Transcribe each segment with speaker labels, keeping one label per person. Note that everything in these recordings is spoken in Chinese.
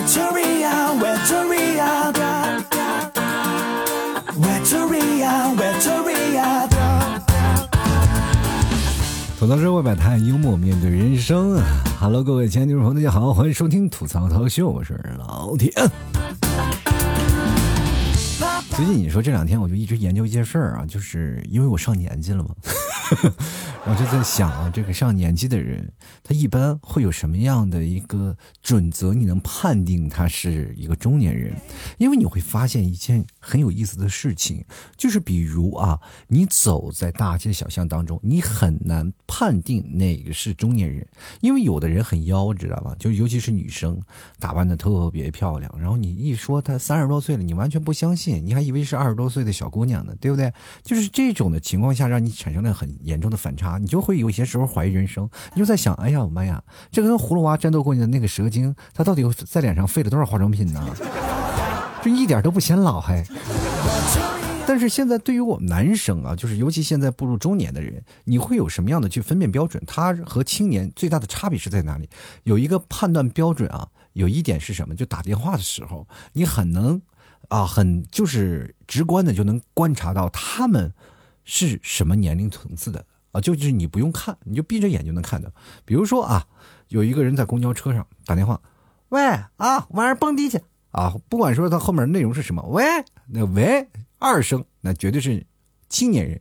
Speaker 1: 吐槽社会百态，幽默面对人生。Hello，各位亲爱的听众朋友，大家好，欢迎收听吐槽涛秀，我是老铁。最近你说这两天我就一直研究一件事儿啊，就是因为我上年纪了嘛。我就在想啊，这个上年纪的人，他一般会有什么样的一个准则？你能判定他是一个中年人？因为你会发现一件很有意思的事情，就是比如啊，你走在大街小巷当中，你很难判定哪个是中年人，因为有的人很妖，知道吧？就尤其是女生，打扮的特别漂亮，然后你一说她三十多岁了，你完全不相信，你还以为是二十多岁的小姑娘呢，对不对？就是这种的情况下，让你产生了很严重的反差。你就会有些时候怀疑人生，你就在想，哎呀，我妈呀，这个跟葫芦娃战斗过的那个蛇精，他到底在脸上费了多少化妆品呢？就一点都不显老还。但是现在对于我们男生啊，就是尤其现在步入中年的人，你会有什么样的去分辨标准？他和青年最大的差别是在哪里？有一个判断标准啊，有一点是什么？就打电话的时候，你很能啊，很就是直观的就能观察到他们是什么年龄层次的。啊，就是你不用看，你就闭着眼就能看到。比如说啊，有一个人在公交车上打电话，喂啊，晚上蹦迪去啊！不管说他后面内容是什么，喂，那喂二声，那绝对是青年人。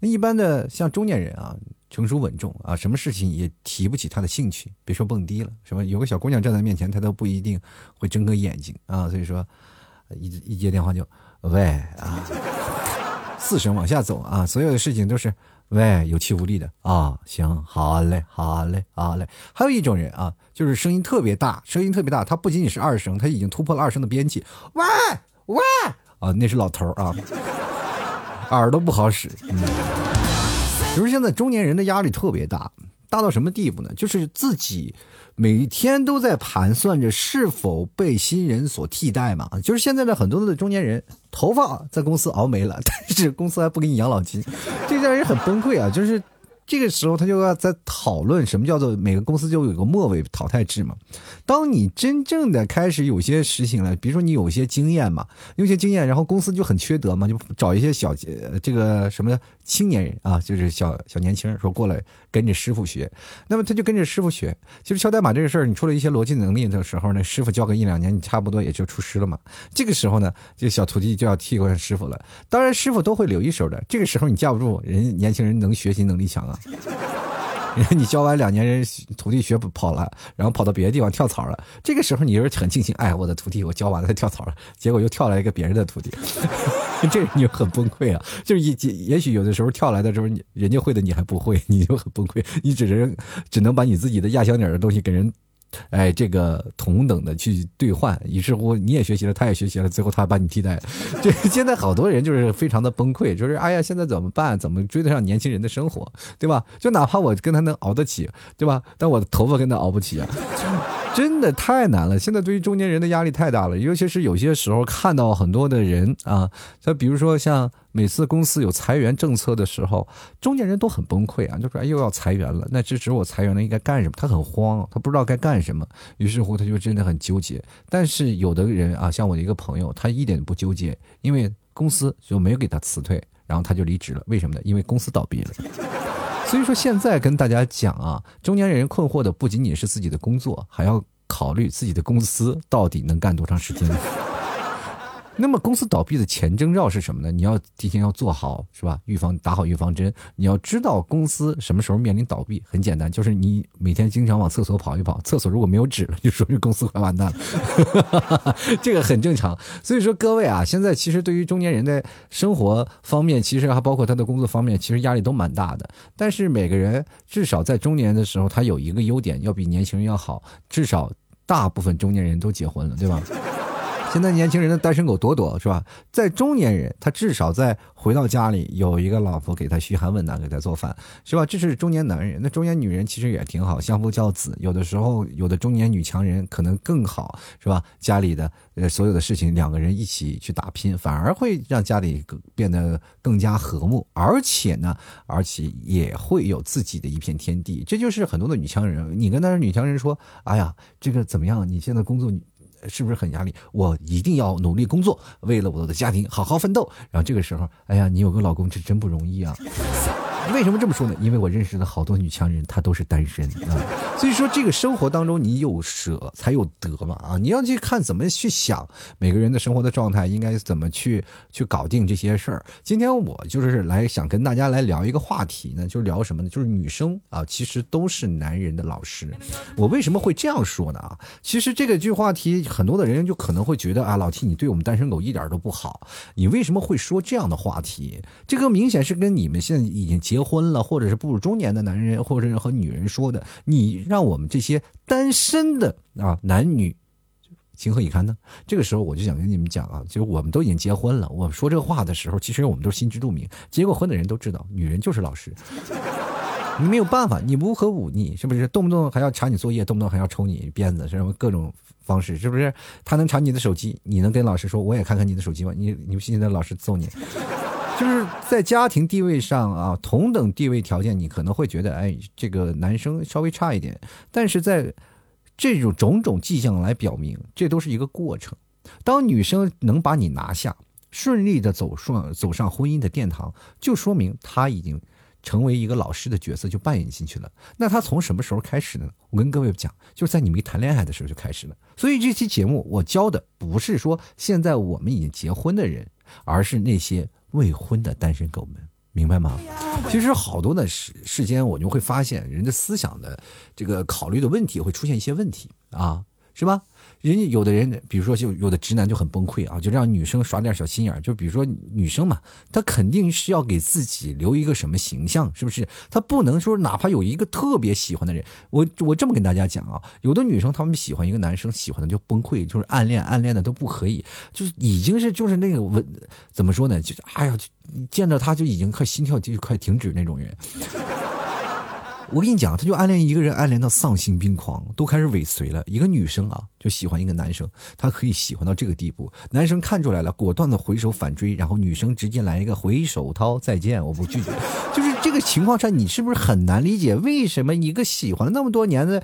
Speaker 1: 那一般的像中年人啊，成熟稳重啊，什么事情也提不起他的兴趣。别说蹦迪了，什么有个小姑娘站在面前，他都不一定会睁个眼睛啊。所以说，一一接电话就喂啊，四声往下走啊，所有的事情都是。喂，有气无力的啊，行，好嘞，好嘞，好嘞。还有一种人啊，就是声音特别大，声音特别大，他不仅仅是二声，他已经突破了二声的边界。喂喂啊，那是老头啊，耳朵不好使。嗯，比如现在中年人的压力特别大，大到什么地步呢？就是自己。每天都在盘算着是否被新人所替代嘛？就是现在的很多的中年人，头发在公司熬没了，但是公司还不给你养老金，这让人很崩溃啊！就是。这个时候，他就要在讨论什么叫做每个公司就有个末尾淘汰制嘛。当你真正的开始有些实行了，比如说你有些经验嘛，有些经验，然后公司就很缺德嘛，就找一些小这个什么青年人啊，就是小小年轻人说过来跟着师傅学。那么他就跟着师傅学。其实敲代码这个事儿，你出了一些逻辑能力的时候呢，师傅教个一两年，你差不多也就出师了嘛。这个时候呢，这小徒弟就要替换师傅了。当然，师傅都会留一手的。这个时候你架不住人，年轻人能学习能力强啊。你教完两年，人徒弟学跑了，然后跑到别的地方跳槽了。这个时候，你就是很庆幸，哎，我的徒弟我教完了，他跳槽了，结果又跳来一个别人的徒弟，这你就很崩溃啊！就是也也许有的时候跳来的时候，你人家会的你还不会，你就很崩溃，你只能只能把你自己的压箱底的东西给人。哎，这个同等的去兑换，于是乎你也学习了，他也学习了，最后他把你替代。这现在好多人就是非常的崩溃，就是哎呀，现在怎么办？怎么追得上年轻人的生活，对吧？就哪怕我跟他能熬得起，对吧？但我的头发跟他熬不起啊。真的太难了，现在对于中年人的压力太大了，尤其是有些时候看到很多的人啊，他比如说像每次公司有裁员政策的时候，中年人都很崩溃啊，就说哎又要裁员了，那这时我裁员了应该干什么？他很慌，他不知道该干什么，于是乎他就真的很纠结。但是有的人啊，像我的一个朋友，他一点不纠结，因为公司就没有给他辞退，然后他就离职了。为什么呢？因为公司倒闭了。所以说，现在跟大家讲啊，中年人困惑的不仅仅是自己的工作，还要考虑自己的公司到底能干多长时间。那么公司倒闭的前征兆是什么呢？你要提前要做好，是吧？预防打好预防针。你要知道公司什么时候面临倒闭，很简单，就是你每天经常往厕所跑一跑，厕所如果没有纸了，就说明公司快完蛋了。这个很正常。所以说各位啊，现在其实对于中年人的生活方面，其实还包括他的工作方面，其实压力都蛮大的。但是每个人至少在中年的时候，他有一个优点，要比年轻人要好。至少大部分中年人都结婚了，对吧？现在年轻人的单身狗多多是吧？在中年人，他至少在回到家里有一个老婆给他嘘寒问暖，给他做饭，是吧？这是中年男人。那中年女人其实也挺好，相夫教子。有的时候，有的中年女强人可能更好，是吧？家里的呃所有的事情，两个人一起去打拼，反而会让家里变得更加和睦，而且呢，而且也会有自己的一片天地。这就是很多的女强人。你跟那女强人说：“哎呀，这个怎么样？你现在工作？”是不是很压力？我一定要努力工作，为了我的家庭好好奋斗。然后这个时候，哎呀，你有个老公这真不容易啊。为什么这么说呢？因为我认识的好多女强人，她都是单身啊。所以说，这个生活当中你有舍才有得嘛啊！你要去看怎么去想每个人的生活的状态，应该怎么去去搞定这些事儿。今天我就是来想跟大家来聊一个话题呢，就是聊什么呢？就是女生啊，其实都是男人的老师。我为什么会这样说呢？啊，其实这个句话题，很多的人就可能会觉得啊，老 T 你对我们单身狗一点都不好。你为什么会说这样的话题？这个明显是跟你们现在已经结。结婚了，或者是步入中年的男人，或者是和女人说的，你让我们这些单身的啊男女情何以堪呢？这个时候我就想跟你们讲啊，就是我们都已经结婚了，我们说这个话的时候，其实我们都心知肚明。结过婚的人都知道，女人就是老师，你没有办法，你无可忤逆，是不是？动不动还要查你作业，动不动还要抽你鞭子，什么各种方式，是不是？他能查你的手机，你能跟老师说我也看看你的手机吗？你你不信，那老师揍你。就是在家庭地位上啊，同等地位条件，你可能会觉得，哎，这个男生稍微差一点。但是在这种种种迹象来表明，这都是一个过程。当女生能把你拿下，顺利的走上走上婚姻的殿堂，就说明她已经成为一个老师的角色，就扮演进去了。那她从什么时候开始呢？我跟各位讲，就是在你没谈恋爱的时候就开始了。所以这期节目我教的不是说现在我们已经结婚的人，而是那些。未婚的单身狗们，明白吗？其实好多的世世间，我就会发现人的思想的这个考虑的问题会出现一些问题啊，是吧？人家有的人，比如说就有的直男就很崩溃啊，就让女生耍点小心眼就比如说女生嘛，她肯定是要给自己留一个什么形象，是不是？她不能说哪怕有一个特别喜欢的人，我我这么跟大家讲啊，有的女生她们喜欢一个男生，喜欢的就崩溃，就是暗恋暗恋的都不可以，就是已经是就是那个文怎么说呢？就是哎呀，见到他就已经快心跳就快停止那种人。我跟你讲，他就暗恋一个人，暗恋到丧心病狂，都开始尾随了。一个女生啊，就喜欢一个男生，她可以喜欢到这个地步。男生看出来了，果断的回手反追，然后女生直接来一个回手掏再见，我不拒绝。就是这个情况下，你是不是很难理解为什么一个喜欢了那么多年的？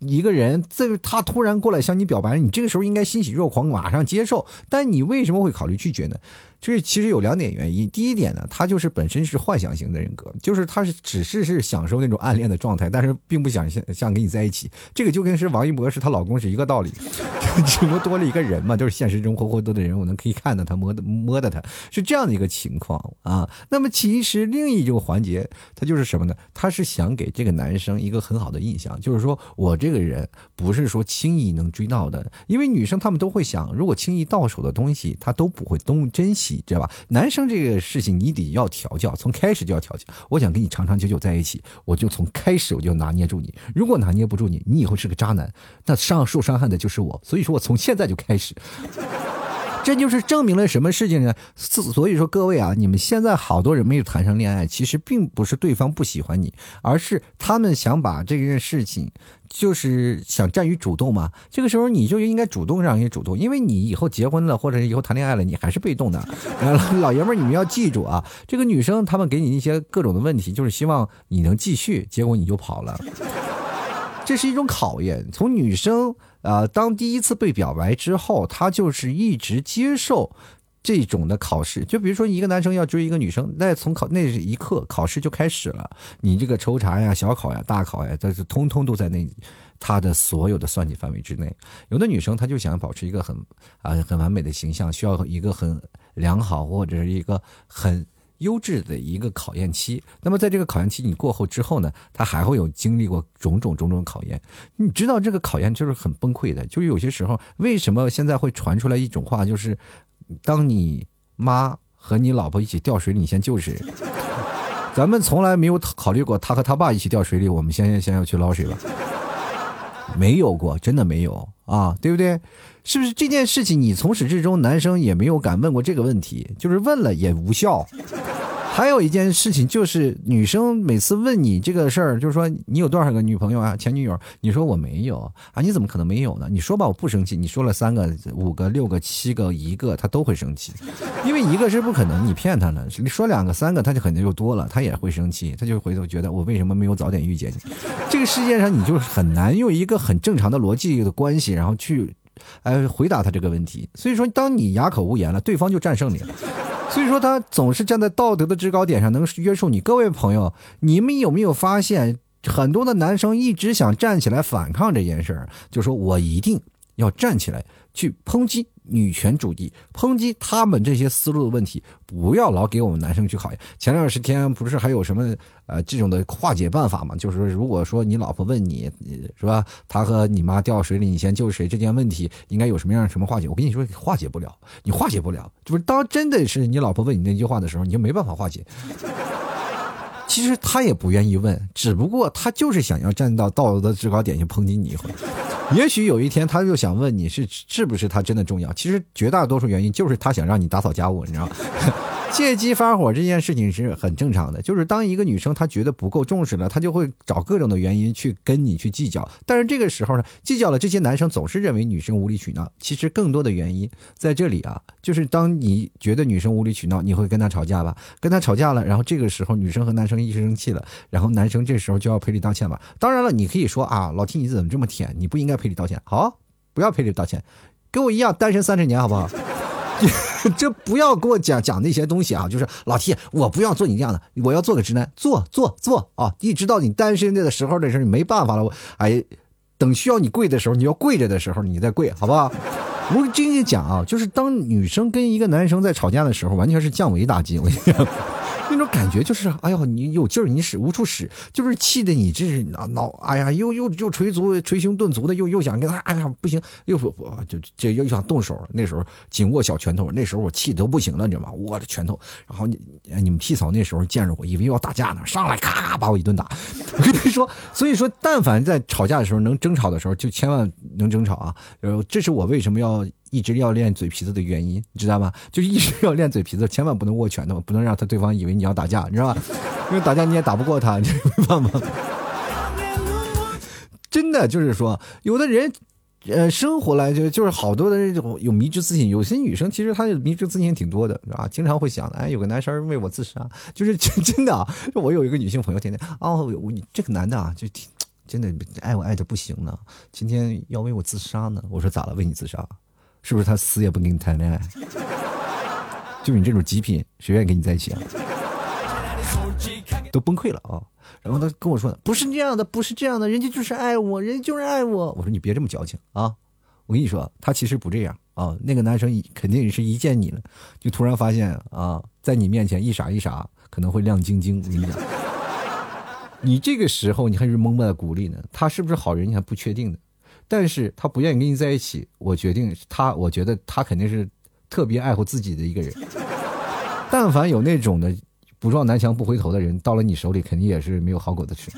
Speaker 1: 一个人，这他突然过来向你表白，你这个时候应该欣喜若狂，马上接受。但你为什么会考虑拒绝呢？这其实有两点原因。第一点呢，他就是本身是幻想型的人格，就是他是只是是享受那种暗恋的状态，但是并不想像跟你在一起。这个就跟是王一博是她老公是一个道理，只不过多了一个人嘛，就是现实中活活多的人，我能可以看到他摸的摸的他，是这样的一个情况啊。那么其实另一种环节，他就是什么呢？他是想给这个男生一个很好的印象，就是说我这。个人不是说轻易能追到的，因为女生她们都会想，如果轻易到手的东西，她都不会东珍惜，知道吧？男生这个事情你得要调教，从开始就要调教。我想跟你长长久久在一起，我就从开始我就拿捏住你。如果拿捏不住你，你以后是个渣男，那伤受伤害的就是我。所以说我从现在就开始。这就是证明了什么事情呢？所以说各位啊，你们现在好多人没有谈上恋爱，其实并不是对方不喜欢你，而是他们想把这件事情，就是想占于主动嘛。这个时候你就应该主动让人主动，因为你以后结婚了或者以后谈恋爱了，你还是被动的。老爷们儿，你们要记住啊，这个女生他们给你一些各种的问题，就是希望你能继续，结果你就跑了。这是一种考验。从女生啊，当第一次被表白之后，她就是一直接受这种的考试。就比如说，一个男生要追一个女生，那从考那一刻考试就开始了。你这个抽查呀、小考呀、大考呀，这是通通都在那他的所有的算计范围之内。有的女生她就想保持一个很啊很完美的形象，需要一个很良好或者是一个很。优质的一个考验期，那么在这个考验期你过后之后呢，他还会有经历过种种种种考验。你知道这个考验就是很崩溃的，就是有些时候为什么现在会传出来一种话，就是当你妈和你老婆一起掉水里，你先救谁？咱们从来没有考虑过他和他爸一起掉水里，我们先先要去捞谁吧？没有过，真的没有啊，对不对？是不是这件事情你从始至终男生也没有敢问过这个问题，就是问了也无效。还有一件事情就是女生每次问你这个事儿，就是说你有多少个女朋友啊、前女友？你说我没有啊？你怎么可能没有呢？你说吧，我不生气。你说了三个、五个、六个、七个、一个，他都会生气，因为一个是不可能，你骗他了。你说两个、三个，他就肯定就多了，他也会生气，他就回头觉得我为什么没有早点遇见你？这个世界上你就很难用一个很正常的逻辑的关系，然后去。哎回答他这个问题。所以说，当你哑口无言了，对方就战胜你了。所以说，他总是站在道德的制高点上，能约束你。各位朋友，你们有没有发现，很多的男生一直想站起来反抗这件事儿，就说我一定要站起来去抨击。女权主义抨击他们这些思路的问题，不要老给我们男生去考验。前段时间不是还有什么呃这种的化解办法吗？就是说，如果说你老婆问你，是吧，他和你妈掉水里，你先救谁？这件问题应该有什么样什么化解？我跟你说，化解不了，你化解不了。就是当真的是你老婆问你那句话的时候，你就没办法化解。其实他也不愿意问，只不过他就是想要站到道德的制高点去抨击你一回。也许有一天，他就想问你是是不是他真的重要？其实绝大多数原因就是他想让你打扫家务，你知道吗？借机发火这件事情是很正常的，就是当一个女生她觉得不够重视了，她就会找各种的原因去跟你去计较。但是这个时候呢，计较了，这些男生总是认为女生无理取闹。其实更多的原因在这里啊，就是当你觉得女生无理取闹，你会跟她吵架吧？跟她吵架了，然后这个时候女生和男生一时生气了，然后男生这时候就要赔礼道歉吧？当然了，你可以说啊，老 T 你怎么这么舔？你不应该赔礼道歉。好，不要赔礼道歉，跟我一样单身三十年，好不好？这不要给我讲讲那些东西啊！就是老 T，我不要做你这样的，我要做个直男，做做做啊！一直到你单身的时候的时候，你没办法了，我哎，等需要你跪的时候，你要跪着的时候，你再跪，好不好？我跟你讲啊，就是当女生跟一个男生在吵架的时候，完全是降维打击，我跟你讲。那种感觉就是，哎呦，你有劲儿，你使无处使，就是气的你这是脑，哎呀，又又又捶足、捶胸顿足的，又又想跟他，哎呀，不行，又不就这又想动手。那时候紧握小拳头，那时候我气都不行了，你知道吗？握着拳头，然后你你们屁嫂那时候见着我，以为要打架呢，上来咔咔把我一顿打。我跟你说，所以说，但凡在吵架的时候能争吵的时候，就千万能争吵啊。呃，这是我为什么要。一直要练嘴皮子的原因，你知道吗？就一直要练嘴皮子，千万不能握拳头，不能让他对方以为你要打架，你知道吧？因为打架你也打不过他，你没办法。真的就是说，有的人，呃，生活来就就是好多的这种有迷之自信，有些女生其实她迷之自信挺多的，是吧？经常会想，哎，有个男生为我自杀，就是真真的。我有一个女性朋友，天天哦，我这个男的啊，就挺真的爱我爱的不行了，今天要为我自杀呢。我说咋了？为你自杀？是不是他死也不跟你谈恋爱？就你这种极品，谁愿意跟你在一起啊？都崩溃了啊！然后他跟我说：“不是这样的，不是这样的，人家就是爱我，人家就是爱我。”我说：“你别这么矫情啊！我跟你说，他其实不这样啊。那个男生肯定是一见你了，就突然发现啊，在你面前一傻一傻，可能会亮晶晶。我跟你讲，你这个时候你还是懵懵的鼓励呢，他是不是好人你还不确定呢。但是他不愿意跟你在一起，我决定他，我觉得他肯定是特别爱护自己的一个人。但凡有那种的不撞南墙不回头的人，到了你手里肯定也是没有好果子吃。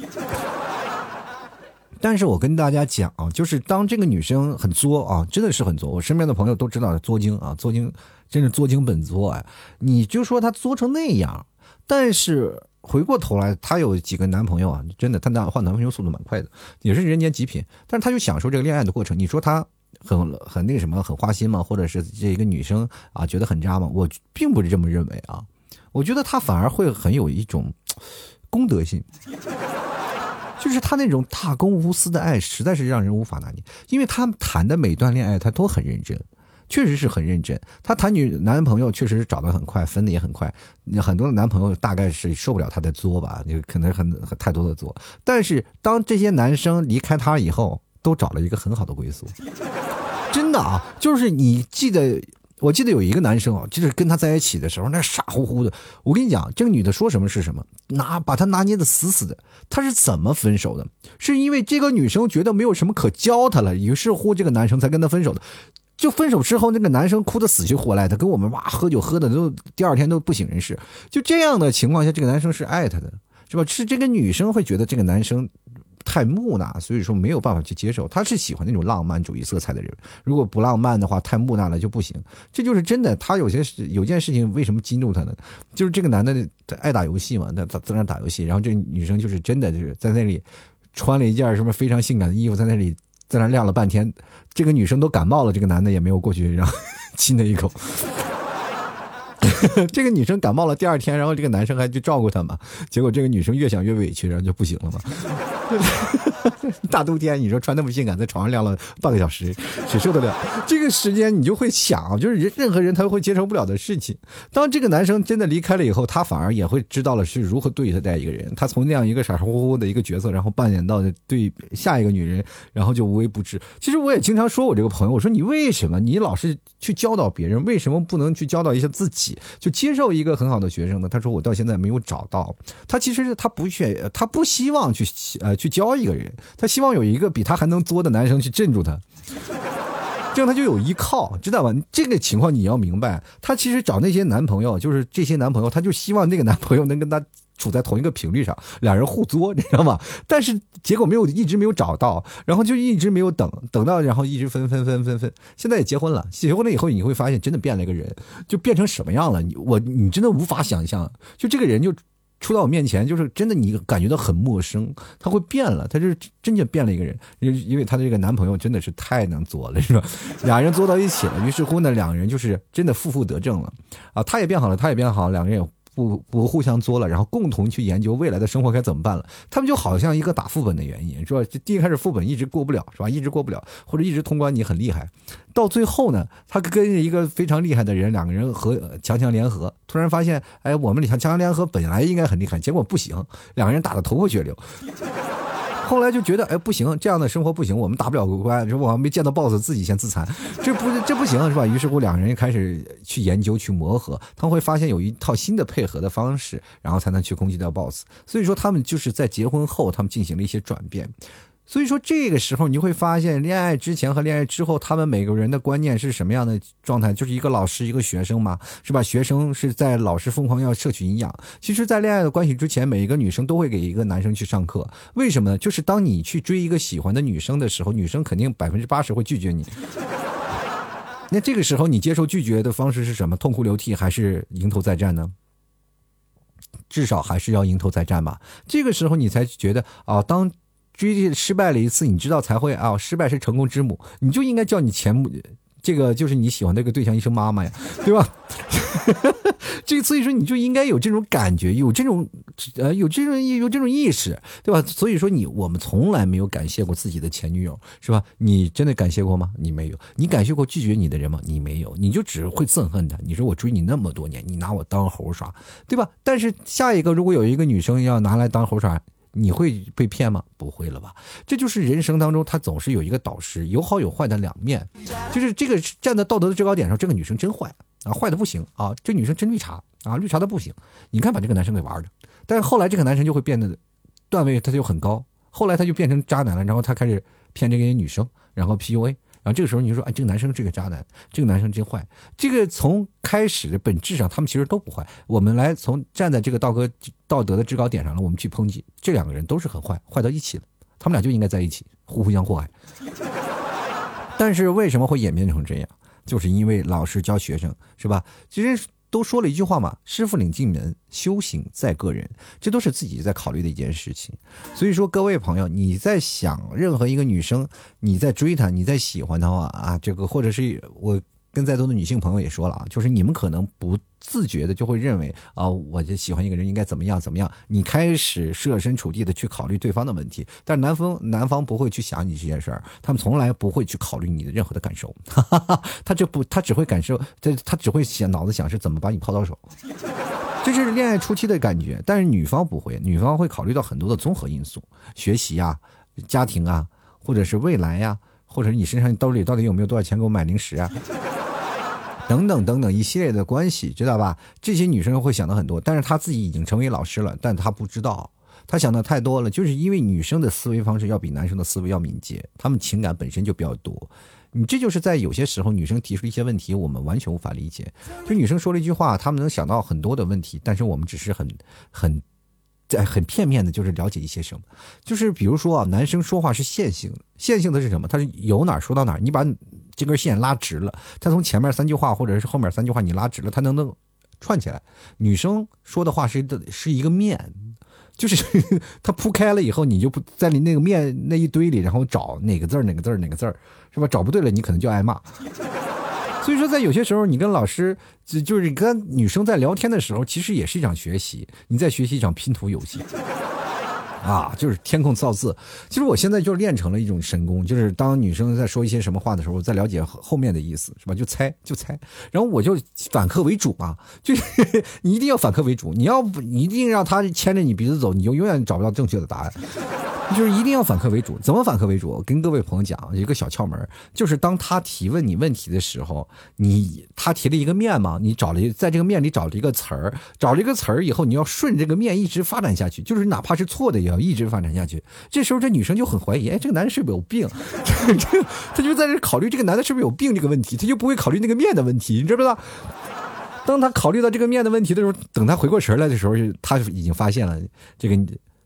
Speaker 1: 但是我跟大家讲啊，就是当这个女生很作啊，真的是很作，我身边的朋友都知道作精啊，作精真是作精本作啊。你就说她作成那样，但是。回过头来，她有几个男朋友啊？真的，她男换男朋友速度蛮快的，也是人间极品。但是她就享受这个恋爱的过程。你说她很很那个什么，很花心吗？或者是这一个女生啊，觉得很渣吗？我并不是这么认为啊。我觉得她反而会很有一种公德心，就是她那种大公无私的爱，实在是让人无法拿捏。因为她谈的每段恋爱，她都很认真。确实是很认真，她谈女男朋友确实是找的很快，分的也很快。很多的男朋友大概是受不了她的作吧，就可能很太多的作。但是当这些男生离开她以后，都找了一个很好的归宿。真的啊，就是你记得，我记得有一个男生啊，就是跟她在一起的时候，那傻乎乎的。我跟你讲，这个女的说什么是什么，拿把他拿捏的死死的。他是怎么分手的？是因为这个女生觉得没有什么可教他了，于是乎这个男生才跟他分手的。就分手之后，那个男生哭得死去活来，他跟我们哇喝酒喝的都第二天都不省人事。就这样的情况下，这个男生是爱她的，是吧？是这个女生会觉得这个男生太木讷，所以说没有办法去接受。他是喜欢那种浪漫主义色彩的人，如果不浪漫的话，太木讷了就不行。这就是真的。他有些事有件事情为什么激怒他呢？就是这个男的爱打游戏嘛，他他在那打游戏，然后这女生就是真的就是在那里穿了一件什么非常性感的衣服，在那里。在那晾了半天，这个女生都感冒了，这个男的也没有过去然后 亲她一口。这个女生感冒了，第二天，然后这个男生还去照顾她嘛，结果这个女生越想越委屈，然后就不行了嘛。大冬天，你说穿那么性感，在床上晾了半个小时，谁受得了？这个时间你就会想，就是人任何人他都会接受不了的事情。当这个男生真的离开了以后，他反而也会知道了是如何对待一个人。他从那样一个傻傻乎乎的一个角色，然后扮演到对下一个女人，然后就无微不至。其实我也经常说我这个朋友，我说你为什么你老是去教导别人，为什么不能去教导一下自己，就接受一个很好的学生呢？他说我到现在没有找到。他其实他不选，他不希望去呃去教一个人。他希望有一个比他还能作的男生去镇住他，这样他就有依靠，知道吧？这个情况你要明白。他其实找那些男朋友，就是这些男朋友，他就希望那个男朋友能跟他处在同一个频率上，两人互作，你知道吗？但是结果没有，一直没有找到，然后就一直没有等，等到然后一直分分分分分，现在也结婚了。结婚了以后，你会发现真的变了一个人，就变成什么样了？你我你真的无法想象，就这个人就。出到我面前，就是真的，你感觉到很陌生。他会变了，他就是真的变了一个人，因因为他的这个男朋友真的是太能作了，是吧？俩人作到一起了，于是乎呢，两人就是真的负负得正了啊！他也变好了，他也变好，两个人也。不不互相作了，然后共同去研究未来的生活该怎么办了。他们就好像一个打副本的原因，是吧？第一开始副本一直过不了，是吧？一直过不了，或者一直通关你很厉害，到最后呢，他跟一个非常厉害的人，两个人和强强联合，突然发现，哎，我们强强联合本来应该很厉害，结果不行，两个人打得头破血流。后来就觉得，哎，不行，这样的生活不行，我们打不了关，是吧？没见到 BOSS，自己先自残，这不这不行，是吧？于是乎，两个人开始去研究、去磨合，他们会发现有一套新的配合的方式，然后才能去攻击掉 BOSS。所以说，他们就是。在结婚后，他们进行了一些转变。所以说，这个时候你会发现，恋爱之前和恋爱之后，他们每个人的观念是什么样的状态？就是一个老师，一个学生嘛，是吧？学生是在老师疯狂要摄取营养。其实，在恋爱的关系之前，每一个女生都会给一个男生去上课。为什么呢？就是当你去追一个喜欢的女生的时候，女生肯定百分之八十会拒绝你。那这个时候，你接受拒绝的方式是什么？痛哭流涕，还是迎头再战呢？至少还是要迎头再战吧。这个时候，你才觉得啊，当。追失败了一次，你知道才会啊，失败是成功之母，你就应该叫你前母，这个就是你喜欢那个对象一声妈妈呀，对吧？这所以说你就应该有这种感觉，有这种呃有这种有这种意识，对吧？所以说你我们从来没有感谢过自己的前女友，是吧？你真的感谢过吗？你没有。你感谢过拒绝你的人吗？你没有。你就只会憎恨他。你说我追你那么多年，你拿我当猴耍，对吧？但是下一个如果有一个女生要拿来当猴耍。你会被骗吗？不会了吧？这就是人生当中，他总是有一个导师，有好有坏的两面。就是这个站在道德的制高点上，这个女生真坏啊，坏的不行啊，这女生真绿茶啊，绿茶的不行。你看把这个男生给玩的，但是后来这个男生就会变得段位他就很高，后来他就变成渣男了，然后他开始骗这些女生，然后 PUA。然后这个时候你就说，哎，这个男生这个渣男，这个男生真坏。这个从开始的本质上，他们其实都不坏。我们来从站在这个道德道德的制高点上了，我们去抨击这两个人都是很坏，坏到一起了。他们俩就应该在一起，互互相祸害。但是为什么会演变成这样？就是因为老师教学生，是吧？其实。都说了一句话嘛，师傅领进门，修行在个人，这都是自己在考虑的一件事情。所以说，各位朋友，你在想任何一个女生，你在追她，你在喜欢她的话啊，这个或者是我。跟在座的女性朋友也说了啊，就是你们可能不自觉的就会认为啊，我就喜欢一个人应该怎么样怎么样，你开始设身处地的去考虑对方的问题，但是男方男方不会去想你这件事儿，他们从来不会去考虑你的任何的感受，哈哈哈他就不他只会感受，他他只会想脑子想是怎么把你泡到手，这是恋爱初期的感觉，但是女方不会，女方会考虑到很多的综合因素，学习啊，家庭啊，或者是未来呀，或者你身上兜里到底有没有多少钱给我买零食啊。等等等等一系列的关系，知道吧？这些女生会想的很多，但是她自己已经成为老师了，但她不知道，她想的太多了。就是因为女生的思维方式要比男生的思维要敏捷，她们情感本身就比较多。你这就是在有些时候，女生提出一些问题，我们完全无法理解。就女生说了一句话，她们能想到很多的问题，但是我们只是很很在很片面的，就是了解一些什么。就是比如说啊，男生说话是线性，线性的是什么？他是由哪说到哪，你把。这根线拉直了，他从前面三句话或者是后面三句话你拉直了，他能能串起来。女生说的话是的是一个面，就是 他铺开了以后，你就不在你那个面那一堆里，然后找哪个字儿哪个字儿哪个字儿，是吧？找不对了，你可能就挨骂。所以说，在有些时候，你跟老师，就就是跟女生在聊天的时候，其实也是一场学习，你在学习一场拼图游戏。啊，就是天空造字。其实我现在就练成了一种神功，就是当女生在说一些什么话的时候，我在了解后面的意思，是吧？就猜，就猜。然后我就反客为主嘛，就是 你一定要反客为主，你要不你一定让他牵着你鼻子走，你就永远找不到正确的答案。就是一定要反客为主，怎么反客为主？跟各位朋友讲一个小窍门，就是当他提问你问题的时候，你他提了一个面嘛，你找了在这个面里找了一个词儿，找了一个词儿以后，你要顺这个面一直发展下去，就是哪怕是错的也要一直发展下去。这时候这女生就很怀疑，哎，这个男人是不是有病？这个他就在这考虑这个男的是不是有病这个问题，他就不会考虑那个面的问题，你知不知道？当他考虑到这个面的问题的时候，等他回过神来的时候，他已经发现了这个。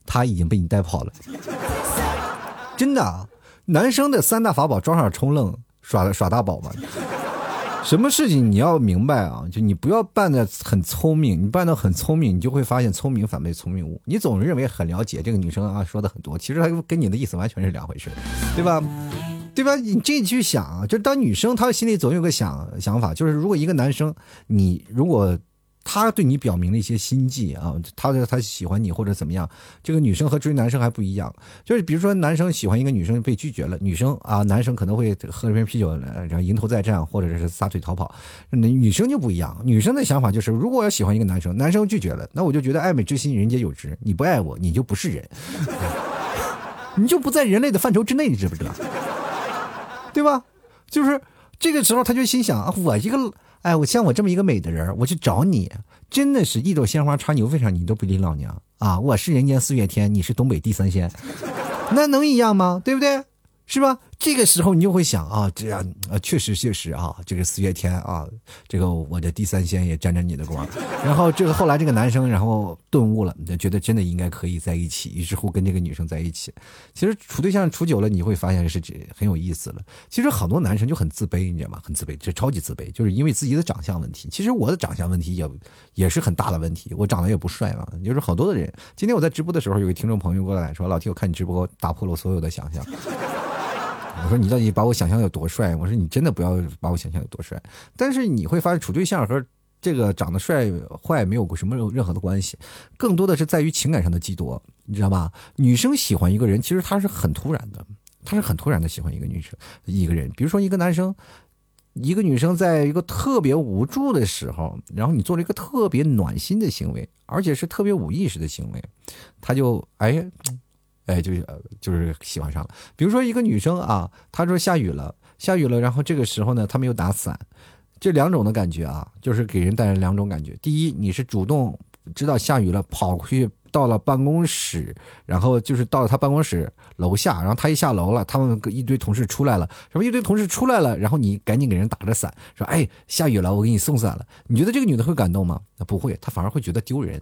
Speaker 1: 他已经被你带跑了，真的。男生的三大法宝：装傻充愣、耍耍大宝嘛。什么事情你要明白啊？就你不要扮的很聪明，你扮的很聪明，你就会发现聪明反被聪明误。你总认为很了解这个女生啊，说的很多，其实她跟你的意思完全是两回事，对吧？对吧？你这去想啊，就当女生她心里总有个想想法，就是如果一个男生，你如果。他对你表明了一些心迹啊，他他喜欢你或者怎么样？这个女生和追男生还不一样，就是比如说男生喜欢一个女生被拒绝了，女生啊，男生可能会喝一瓶啤酒，然后迎头再战，或者是撒腿逃跑。女生就不一样，女生的想法就是，如果要喜欢一个男生，男生拒绝了，那我就觉得爱美之心人皆有之，你不爱我，你就不是人，你就不在人类的范畴之内，你知不知道？对吧？就是这个时候，他就心想啊，我一个。哎，我像我这么一个美的人，我去找你，真的是一朵鲜花插牛粪上，你都不理老娘啊！我是人间四月天，你是东北地三鲜，那能一样吗？对不对？是吧？这个时候你就会想啊，这样啊，确实确实啊，这个四月天啊，这个我的第三仙也沾着你的光。然后这个后来这个男生然后顿悟了，觉得真的应该可以在一起，于是乎跟这个女生在一起。其实处对象处久了，你会发现是这很有意思了。其实好多男生就很自卑，你知道吗？很自卑，这超级自卑，就是因为自己的长相问题。其实我的长相问题也也是很大的问题，我长得也不帅嘛。就是好多的人，今天我在直播的时候，有个听众朋友过来说：“老 T，我看你直播打破了我所有的想象。”我说你到底把我想象有多帅？我说你真的不要把我想象有多帅。但是你会发现，处对象和这个长得帅坏没有什么任何的关系，更多的是在于情感上的寄托，你知道吧？女生喜欢一个人，其实她是很突然的，她是很突然的喜欢一个女生一个人。比如说一个男生，一个女生在一个特别无助的时候，然后你做了一个特别暖心的行为，而且是特别无意识的行为，他就哎。哎，就是就是喜欢上了。比如说一个女生啊，她说下雨了，下雨了，然后这个时候呢，她没有打伞，这两种的感觉啊，就是给人带来两种感觉。第一，你是主动知道下雨了，跑去到了办公室，然后就是到了他办公室楼下，然后他一下楼了，他们一堆同事出来了，什么一堆同事出来了，然后你赶紧给人打着伞，说哎下雨了，我给你送伞了。你觉得这个女的会感动吗？那不会，她反而会觉得丢人。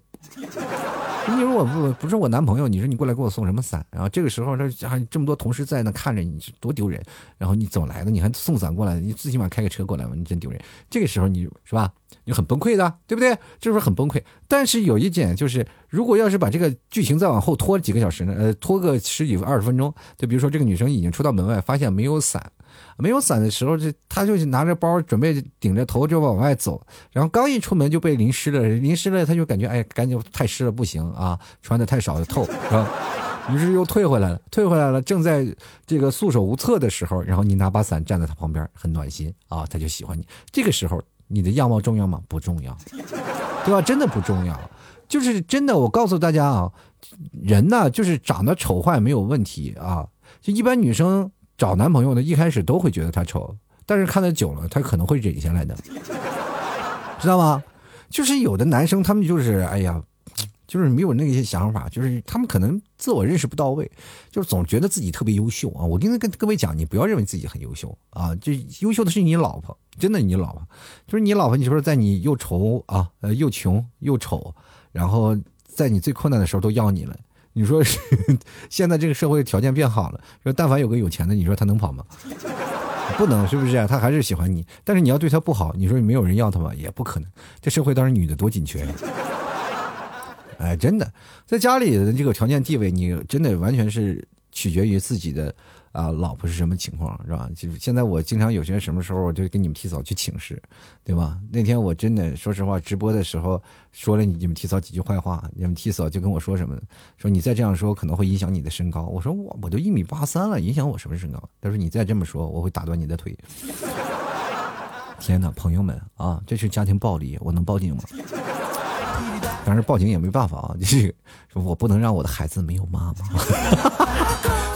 Speaker 1: 你说我不不是我男朋友，你说你过来给我送什么伞？然后这个时候这还这么多同事在那看着你，多丢人。然后你怎么来的？你还送伞过来？你最起码开个车过来嘛？你真丢人。这个时候你是吧？你很崩溃的，对不对？这是不是很崩溃？但是有一点就是，如果要是把这个剧情再往后拖几个小时呢？呃，拖个十几二十分钟，就比如说这个女生已经出到门外，发现没有伞。没有伞的时候，这他就拿着包准备顶着头就往外走，然后刚一出门就被淋湿了，淋湿了他就感觉哎，赶紧太湿了不行啊，穿的太少透，是吧？于是又退回来了，退回来了，正在这个束手无策的时候，然后你拿把伞站在他旁边，很暖心啊，他就喜欢你。这个时候你的样貌重要吗？不重要，对吧？真的不重要，就是真的。我告诉大家啊，人呢就是长得丑坏没有问题啊，就一般女生。找男朋友呢一开始都会觉得他丑，但是看的久了，他可能会忍下来的，知道吗？就是有的男生，他们就是哎呀，就是没有那些想法，就是他们可能自我认识不到位，就是总觉得自己特别优秀啊。我跟跟各位讲，你不要认为自己很优秀啊，就优秀的是你老婆，真的你老婆，就是你老婆，你说在你又愁啊，呃，又穷又丑，然后在你最困难的时候都要你了。你说是 现在这个社会条件变好了，说但凡有个有钱的，你说他能跑吗？不能，是不是？他还是喜欢你，但是你要对他不好，你说没有人要他吗？也不可能。这社会当时女的多紧缺呀！哎，真的，在家里的这个条件地位，你真的完全是取决于自己的啊老婆是什么情况，是吧？就现在我经常有些什么时候，我就跟你们提嫂去请示，对吧？那天我真的说实话，直播的时候说了你们提嫂几句坏话，你们提嫂就跟我说什么，说你再这样说可能会影响你的身高。我说我我都一米八三了，影响我什么身高？他说你再这么说，我会打断你的腿。天哪，朋友们啊，这是家庭暴力，我能报警吗？当然报警也没办法啊，就是我不能让我的孩子没有妈妈。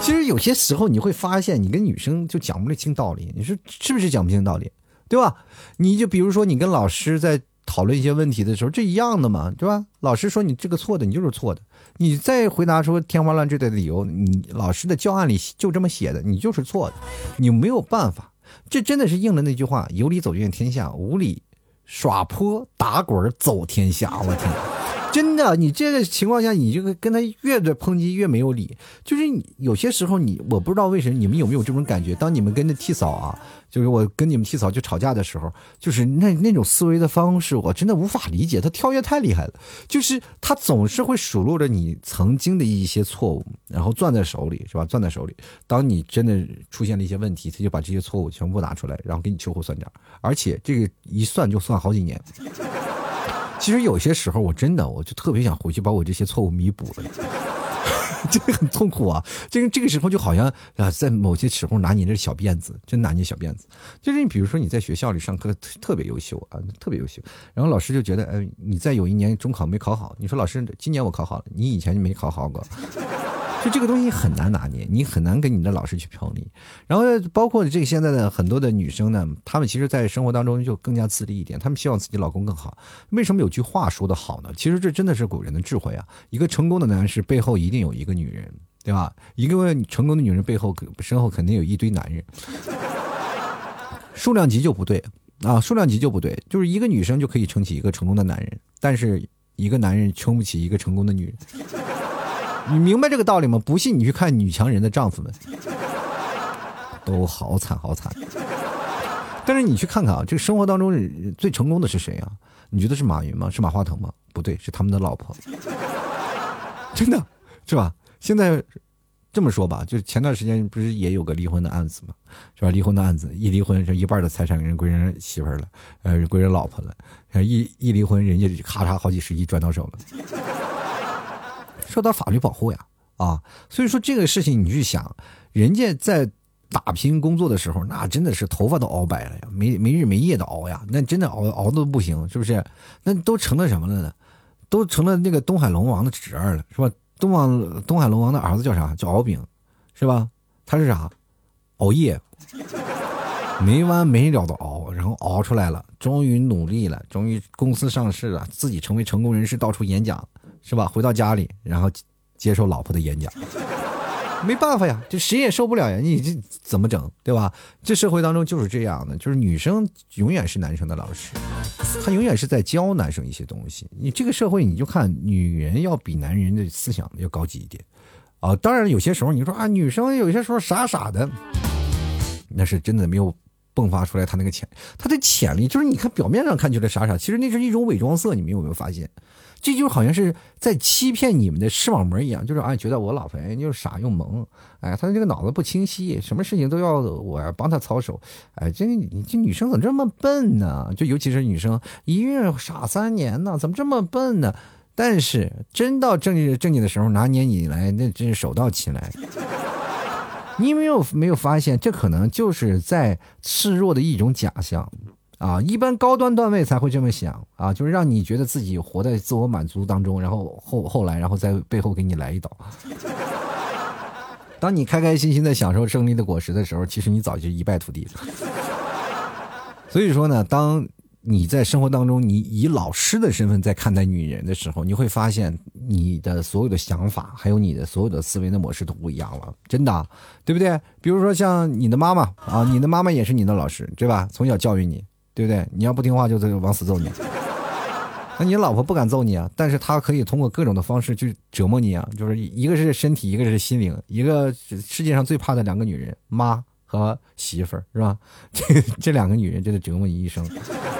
Speaker 1: 其实有些时候你会发现，你跟女生就讲不清道理，你说是不是讲不清道理，对吧？你就比如说你跟老师在讨论一些问题的时候，这一样的嘛，对吧？老师说你这个错的，你就是错的，你再回答说天花乱坠的理由，你老师的教案里就这么写的，你就是错的，你没有办法。这真的是应了那句话：有理走遍天下，无理耍泼打滚走天下。我天！真的，你这个情况下，你这个跟他越的抨击越没有理。就是你有些时候，你我不知道为什么你们有没有这种感觉？当你们跟着替嫂啊，就是我跟你们替嫂就吵架的时候，就是那那种思维的方式，我真的无法理解。他跳跃太厉害了，就是他总是会数落着你曾经的一些错误，然后攥在手里，是吧？攥在手里。当你真的出现了一些问题，他就把这些错误全部拿出来，然后给你秋后算账，而且这个一算就算好几年。其实有些时候，我真的我就特别想回去把我这些错误弥补了，这个很痛苦啊。这个这个时候就好像啊，在某些时候拿你的小辫子，真拿你小辫子。就是你比如说你在学校里上课特别优秀啊，特别优秀，然后老师就觉得，哎，你在有一年中考没考好，你说老师今年我考好了，你以前就没考好过。就这个东西很难拿捏，你很难跟你的老师去评理。然后包括这个现在的很多的女生呢，她们其实，在生活当中就更加自立一点，她们希望自己老公更好。为什么有句话说的好呢？其实这真的是古人的智慧啊！一个成功的男士背后一定有一个女人，对吧？一个成功的女人背后身后肯定有一堆男人，数量级就不对啊，数量级就不对，就是一个女生就可以撑起一个成功的男人，但是一个男人撑不起一个成功的女人。你明白这个道理吗？不信你去看女强人的丈夫们，都 好惨好惨。但是你去看看啊，这个生活当中最成功的是谁啊？你觉得是马云吗？是马化腾吗？不对，是他们的老婆。真的是吧？现在这么说吧，就是前段时间不是也有个离婚的案子吗？是吧？离婚的案子一离婚，这一半的财产人归人媳妇了，呃，归人老婆了。一一离婚，人家咔嚓好几十亿赚到手了。受到法律保护呀，啊，所以说这个事情你去想，人家在打拼工作的时候，那真的是头发都熬白了呀，没没日没夜的熬呀，那真的熬熬的不行，是不是？那都成了什么了呢？都成了那个东海龙王的侄儿了，是吧？东王东海龙王的儿子叫啥？叫敖丙，是吧？他是啥？熬夜，没完没了的熬，然后熬出来了，终于努力了，终于公司上市了，自己成为成功人士，到处演讲。是吧？回到家里，然后接受老婆的演讲，没办法呀，这谁也受不了呀。你这怎么整，对吧？这社会当中就是这样的，就是女生永远是男生的老师，她永远是在教男生一些东西。你这个社会，你就看女人要比男人的思想要高级一点啊。当然，有些时候你说啊，女生有些时候傻傻的，那是真的没有迸发出来她那个潜，她的潜力就是你看表面上看起来傻傻，其实那是一种伪装色，你们有没有发现？这就好像是在欺骗你们的视网膜一样，就是啊，觉得我老婆就是傻又萌，哎，她这个脑子不清晰，什么事情都要我帮她操手，哎，这你这女生怎么这么笨呢？就尤其是女生，一孕傻三年呢，怎么这么笨呢？但是真到正经正经的时候，拿捏你来，那真是手到擒来。你没有没有发现，这可能就是在示弱的一种假象。啊，一般高端段位才会这么想啊，就是让你觉得自己活在自我满足当中，然后后后来，然后在背后给你来一刀。当你开开心心的享受胜利的果实的时候，其实你早就一败涂地了。所以说呢，当你在生活当中，你以老师的身份在看待女人的时候，你会发现你的所有的想法，还有你的所有的思维的模式都不一样了，真的，对不对？比如说像你的妈妈啊，你的妈妈也是你的老师，对吧？从小教育你。对不对？你要不听话，就这个往死揍你。那你老婆不敢揍你啊，但是她可以通过各种的方式去折磨你啊。就是一个是身体，一个是心灵，一个世界上最怕的两个女人，妈和媳妇儿，是吧？这 这两个女人真的折磨你一生。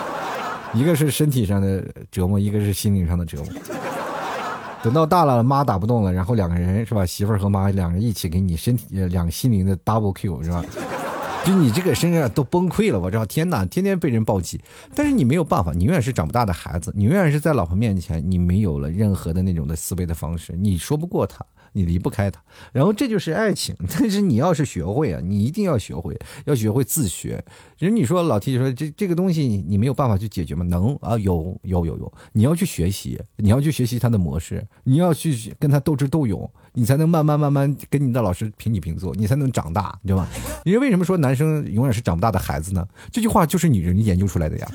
Speaker 1: 一个是身体上的折磨，一个是心灵上的折磨。等到大了，妈打不动了，然后两个人是吧？媳妇儿和妈两个人一起给你身体两个心灵的 double Q 是吧？就你这个身上都崩溃了，我知道，天哪，天天被人暴击，但是你没有办法，你永远是长不大的孩子，你永远是在老婆面前，你没有了任何的那种的思维的方式，你说不过他。你离不开他，然后这就是爱情。但是你要是学会啊，你一定要学会，要学会自学。人你说老 T 说这这个东西你没有办法去解决吗？能啊，有有有有，你要去学习，你要去学习他的模式，你要去跟他斗智斗勇，你才能慢慢慢慢跟你的老师平起平坐，你才能长大，对吧？因为为什么说男生永远是长不大的孩子呢？这句话就是女人研究出来的呀。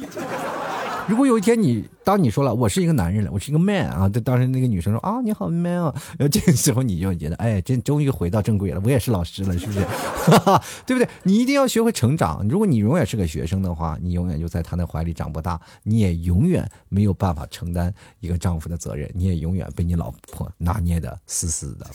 Speaker 1: 如果有一天你当你说了我是一个男人了，我是一个 man 啊，这当时那个女生说啊你好 man 啊，然后这个时候你就觉得哎，这终于回到正轨了，我也是老师了，是不是？对不对？你一定要学会成长。如果你永远是个学生的话，你永远就在他的怀里长不大，你也永远没有办法承担一个丈夫的责任，你也永远被你老婆拿捏的死死的。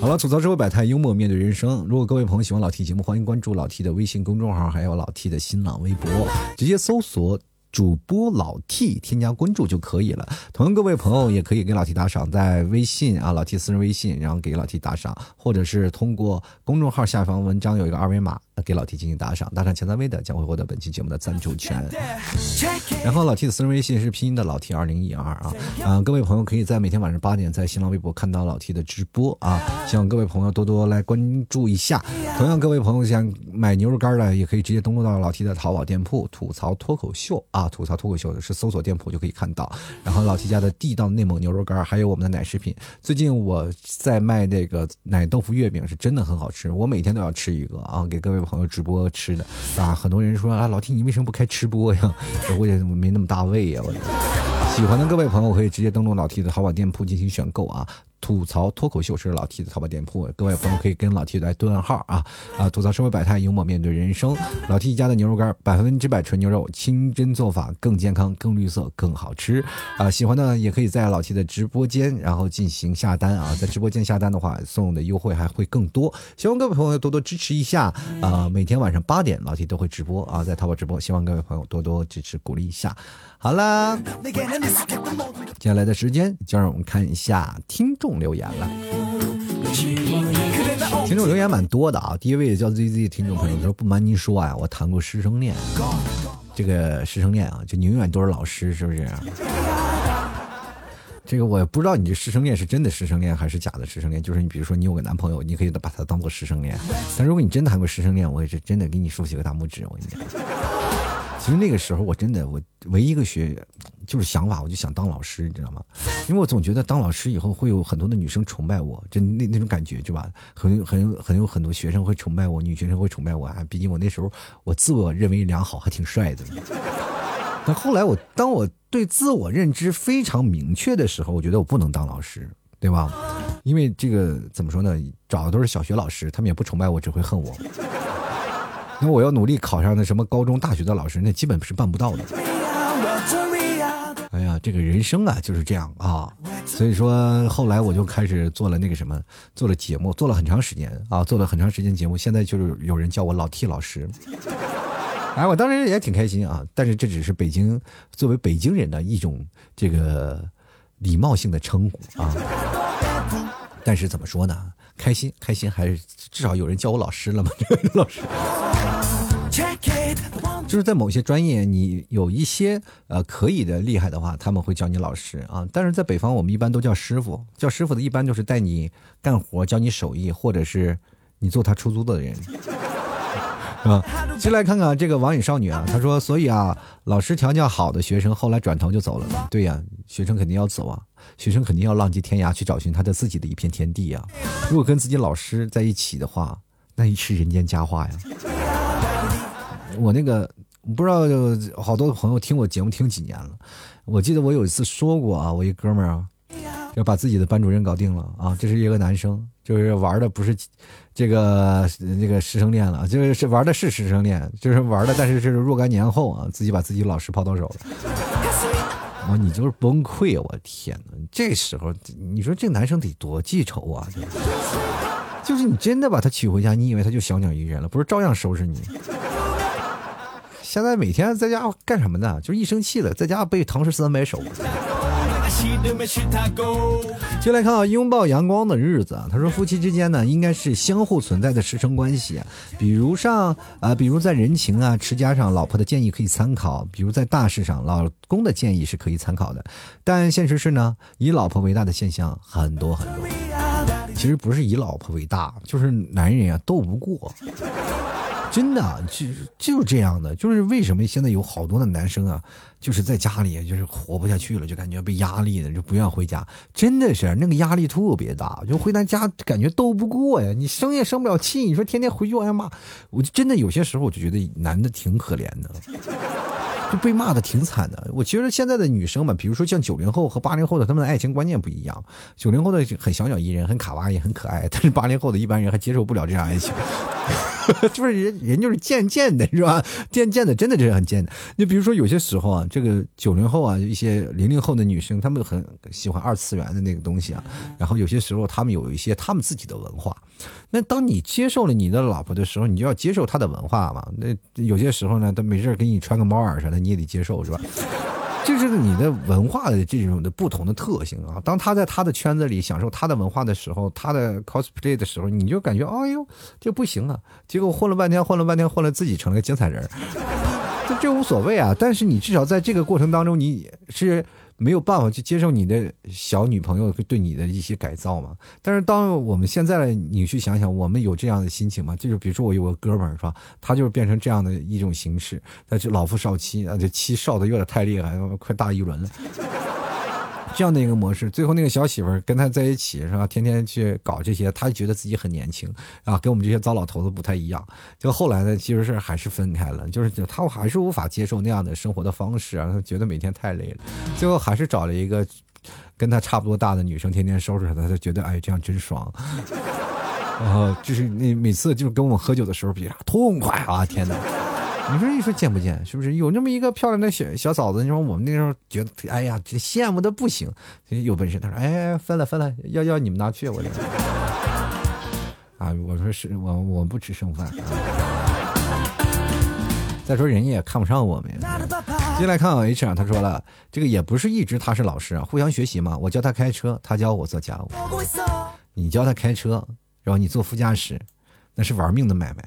Speaker 1: 好了，吐槽社会百态，幽默面对人生。如果各位朋友喜欢老 T 节目，欢迎关注老 T 的微信公众号，还有老 T 的新浪微博，直接搜索主播老 T，添加关注就可以了。同样，各位朋友也可以给老 T 打赏，在微信啊，老 T 私人微信，然后给老 T 打赏，或者是通过公众号下方文章有一个二维码。给老 T 进行打赏，打赏前三位的将会获得本期节目的赞助权。然后老 T 的私人微信是拼音的老 T 二零一二啊，啊，各位朋友可以在每天晚上八点在新浪微博看到老 T 的直播啊，希望各位朋友多多来关注一下。同样，各位朋友想买牛肉干的，也可以直接登录到老 T 的淘宝店铺“吐槽脱口秀”啊，“吐槽脱口秀”是搜索店铺就可以看到。然后老 T 家的地道内蒙牛肉干，还有我们的奶食品。最近我在卖那个奶豆腐月饼，是真的很好吃，我每天都要吃一个啊，给各位。朋友直播吃的啊，很多人说啊，老 T 你为什么不开吃播呀？我也没那么大胃呀，我。喜欢的各位朋友可以直接登录老 T 的淘宝店铺进行选购啊。吐槽脱口秀是老 T 的淘宝店铺，各位朋友可以跟老 T 来对暗号啊啊！吐槽社会百态，幽默面对人生。老 T 家的牛肉干，百分之百纯牛肉，清真做法，更健康、更绿色、更好吃啊！喜欢的也可以在老 T 的直播间，然后进行下单啊！在直播间下单的话，送的优惠还会更多。希望各位朋友多多支持一下啊！每天晚上八点，老 T 都会直播啊，在淘宝直播，希望各位朋友多多支持鼓励一下。好啦，接下来的时间就让我们看一下听众留言了。听众留言蛮多的啊，第一位叫 ZZ 的听众朋友说：“不瞒您说啊，我谈过师生恋，这个师生恋啊，就你永远都是老师，是不是？”这个我不知道你这师生恋是真的师生恋还是假的师生恋，就是你比如说你有个男朋友，你可以把他当做师生恋，但如果你真谈过师生恋，我也是真的给你竖起个大拇指，我跟你讲。其实那个时候，我真的我唯一一个学就是想法，我就想当老师，你知道吗？因为我总觉得当老师以后会有很多的女生崇拜我，就那那种感觉，对吧？很很很有很多学生会崇拜我，女学生会崇拜我啊！毕竟我那时候我自我认为良好，还挺帅的。但后来我当我对自我认知非常明确的时候，我觉得我不能当老师，对吧？因为这个怎么说呢？找的都是小学老师，他们也不崇拜我，只会恨我。那我要努力考上那什么高中、大学的老师，那基本是办不到的。哎呀，这个人生啊就是这样啊，所以说后来我就开始做了那个什么，做了节目，做了很长时间啊，做了很长时间节目。现在就是有人叫我老 T 老师，哎，我当时也挺开心啊。但是这只是北京作为北京人的一种这个礼貌性的称呼啊。但是怎么说呢？开心，开心，还是至少有人叫我老师了嘛？老师，就是在某些专业，你有一些呃可以的厉害的话，他们会叫你老师啊。但是在北方，我们一般都叫师傅。叫师傅的一般就是带你干活、教你手艺，或者是你做他出租的人。啊，先来看看这个网瘾少女啊，她说：“所以啊，老师调教好的学生后来转头就走了。对呀，学生肯定要走啊，学生肯定要浪迹天涯去找寻他的自己的一片天地呀。如果跟自己老师在一起的话，那也是人间佳话呀。我那个不知道，好多朋友听我节目听几年了，我记得我有一次说过啊，我一哥们儿啊，要把自己的班主任搞定了啊，这是一个男生，就是玩的不是。”这个那个师生恋了，就是玩的是师生恋，就是玩的，但是是若干年后啊，自己把自己老师抛到手了。啊，你就是崩溃啊！我天哪，这时候你说这男生得多记仇啊！就是你真的把他娶回家，你以为他就小鸟依人了？不是照样收拾你？现在每天在家干什么呢？就是一生气了，在家背唐诗三百首。就来看啊，拥抱阳光的日子啊。他说，夫妻之间呢，应该是相互存在的师生关系。比如上啊，比如在人情啊、持家上，老婆的建议可以参考；比如在大事上，老公的建议是可以参考的。但现实是呢，以老婆为大的现象很多很多。其实不是以老婆为大，就是男人啊斗不过。真的就就是这样的，就是为什么现在有好多的男生啊，就是在家里就是活不下去了，就感觉被压力的，就不愿回家。真的是那个压力特别大，就回咱家感觉斗不过呀，你生也生不了气。你说天天回去挨骂，我就真的有些时候我就觉得男的挺可怜的，就被骂的挺惨的。我觉得现在的女生嘛，比如说像九零后和八零后的，他们的爱情观念不一样。九零后的很小鸟依人，很卡哇伊，很可爱，但是八零后的一般人还接受不了这样爱情。就是人，人就是贱贱的，是吧？贱贱的，真的就是很贱的。你比如说，有些时候啊，这个九零后啊，一些零零后的女生，她们很喜欢二次元的那个东西啊。然后有些时候，她们有一些她们自己的文化。那当你接受了你的老婆的时候，你就要接受她的文化嘛。那有些时候呢，她没事给你穿个猫耳啥的，你也得接受，是吧？这是你的文化的这种的不同的特性啊。当他在他的圈子里享受他的文化的时候，他的 cosplay 的时候，你就感觉哎呦这不行啊。结果混了半天，混了半天，混了自己成了个精彩人，这这无所谓啊。但是你至少在这个过程当中，你是。没有办法去接受你的小女朋友对你的一些改造嘛？但是当我们现在你去想想，我们有这样的心情吗？就是比如说我有个哥们儿是吧，他就是变成这样的一种形式，那就老夫少妻啊，这妻少的有点太厉害，快大一轮了。这样的一个模式，最后那个小媳妇儿跟他在一起是吧？天天去搞这些，他觉得自己很年轻啊，跟我们这些糟老头子不太一样。就后来呢，其实是还是分开了，就是他还是无法接受那样的生活的方式啊，他觉得每天太累了。最后还是找了一个跟他差不多大的女生，天天收拾他，他觉得哎，这样真爽。然后就是那每次就是跟我们喝酒的时候，比啥痛快啊！天哪！你说你说贱不贱？是不是有那么一个漂亮的小小嫂子？你说我们那时候觉得，哎呀，羡慕的不行。有本事，他说，哎，分了分了，要要你们拿去，我这。啊，我说是我我不吃剩饭。再说人家也看不上我们。接下来看啊，H 啊，他说了，这个也不是一直他是老师啊，互相学习嘛。我教他开车，他教我做家务。你教他开车，然后你坐副驾驶，那是玩命的买卖。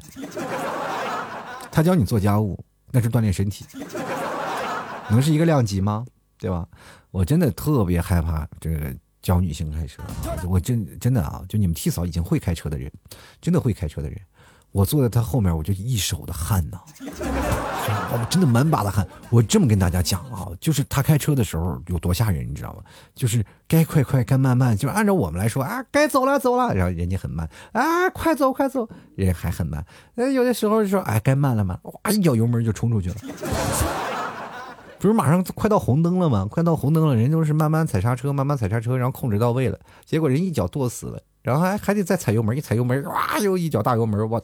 Speaker 1: 他教你做家务，那是锻炼身体，能是一个量级吗？对吧？我真的特别害怕这个教女性开车，我真真的啊，就你们替嫂已经会开车的人，真的会开车的人。我坐在他后面，我就一手的汗呐，我真的满把的汗。我这么跟大家讲啊，就是他开车的时候有多吓人，你知道吗？就是该快快，该慢慢，就按照我们来说啊，该走了走了，然后人家很慢啊，快走快走，人还很慢。那有的时候就说哎，该慢了慢，哇，一脚油门就冲出去了。不是马上快到红灯了吗？快到红灯了，人都是慢慢踩刹车，慢慢踩刹车，然后控制到位了，结果人一脚跺死了。然后还还得再踩油门，一踩油门，哇，又一脚大油门，我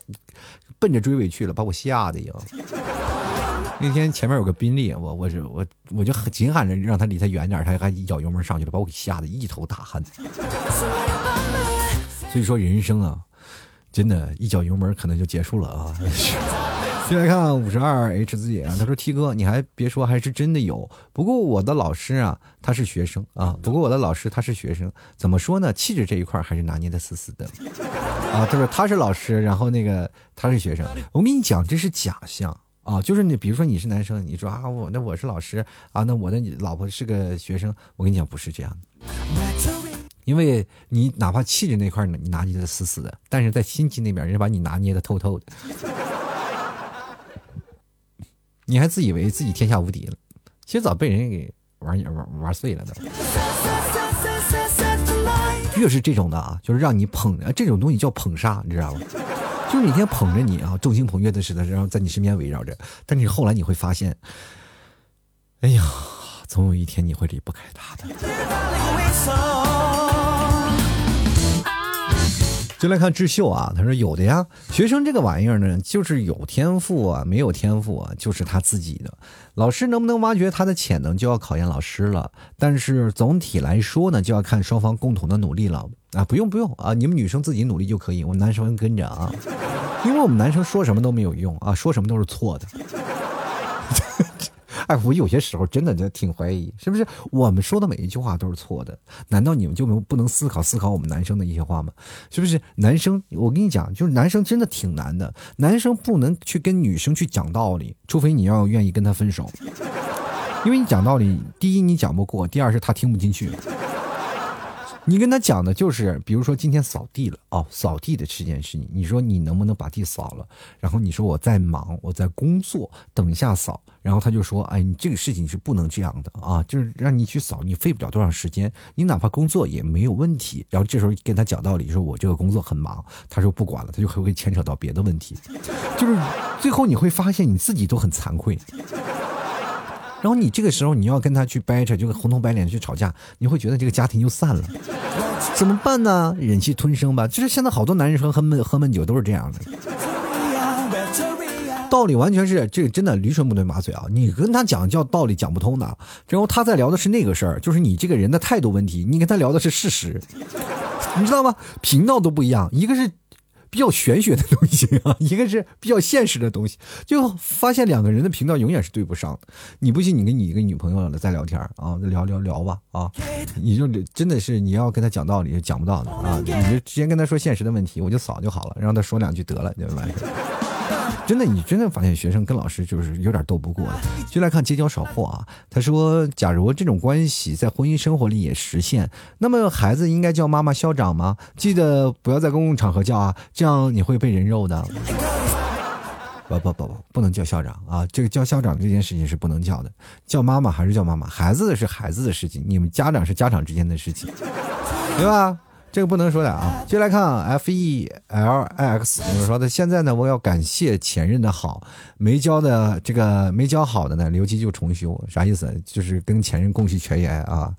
Speaker 1: 奔着追尾去了，把我吓得呀！那天前面有个宾利，我我是我我就紧喊着让他离他远点，他还一脚油门上去了，把我给吓得一头大汗。所以说人生啊，真的，一脚油门可能就结束了啊。先来看五十二 H 字姐啊，他说：“T 哥，你还别说，还是真的有。不过我的老师啊，他是学生啊。不过我的老师他是学生，怎么说呢？气质这一块还是拿捏的死死的啊。他说他是老师，然后那个他是学生。我跟你讲，这是假象啊。就是你，比如说你是男生，你说啊，我那我是老师啊，那我的老婆是个学生。我跟你讲，不是这样的，因为你哪怕气质那块你拿捏的死死的，但是在心机那边，人家把你拿捏的透透的。”你还自以为自己天下无敌了，其实早被人给玩玩玩碎了的。越是这种的啊，就是让你捧着，这种东西叫捧杀，你知道吗？就是每天捧着你啊，众星捧月的似的，然后在你身边围绕着。但是后来你会发现，哎呀，总有一天你会离不开他的。就来看智秀啊，他说有的呀，学生这个玩意儿呢，就是有天赋啊，没有天赋啊，就是他自己的。老师能不能挖掘他的潜能，就要考验老师了。但是总体来说呢，就要看双方共同的努力了啊。不用不用啊，你们女生自己努力就可以，我们男生跟着啊，因为我们男生说什么都没有用啊，说什么都是错的。哎，我有些时候真的就挺怀疑，是不是我们说的每一句话都是错的？难道你们就没不能思考思考我们男生的一些话吗？是不是男生？我跟你讲，就是男生真的挺难的，男生不能去跟女生去讲道理，除非你要愿意跟他分手，因为你讲道理，第一你讲不过，第二是他听不进去。你跟他讲的就是，比如说今天扫地了哦，扫地的这件事情，你说你能不能把地扫了？然后你说我在忙，我在工作，等一下扫。然后他就说，哎，你这个事情是不能这样的啊，就是让你去扫，你费不了多长时间，你哪怕工作也没有问题。然后这时候跟他讲道理，说我这个工作很忙，他说不管了，他就会牵扯到别的问题，就是最后你会发现你自己都很惭愧。然后你这个时候你要跟他去掰扯，就红头白脸去吵架，你会觉得这个家庭就散了，怎么办呢？忍气吞声吧。就是现在好多男人喝喝闷喝闷酒都是这样的，道理完全是这个真的驴唇不对马嘴啊！你跟他讲叫道理讲不通的，然后他在聊的是那个事儿，就是你这个人的态度问题。你跟他聊的是事实，你知道吗？频道都不一样，一个是。比较玄学的东西啊，一个是比较现实的东西，就发现两个人的频道永远是对不上的。你不信，你跟你一个女朋友在聊天啊，聊聊聊吧啊，你就真的是你要跟他讲道理讲不到的啊，你就直接跟他说现实的问题，我就扫就好了，让他说两句得了，就完事。真的，你真的发现学生跟老师就是有点斗不过的。就来看街角少货啊，他说：“假如这种关系在婚姻生活里也实现，那么孩子应该叫妈妈校长吗？记得不要在公共场合叫啊，这样你会被人肉的。”不不不不，不能叫校长啊！这个叫校长这件事情是不能叫的，叫妈妈还是叫妈妈？孩子是孩子的事情，你们家长是家长之间的事情，对吧？这个不能说的啊！接来看 F E L I X，你说的现在呢，我要感谢前任的好，没交的这个没交好的呢，留级就重修，啥意思？就是跟前任共续前缘啊，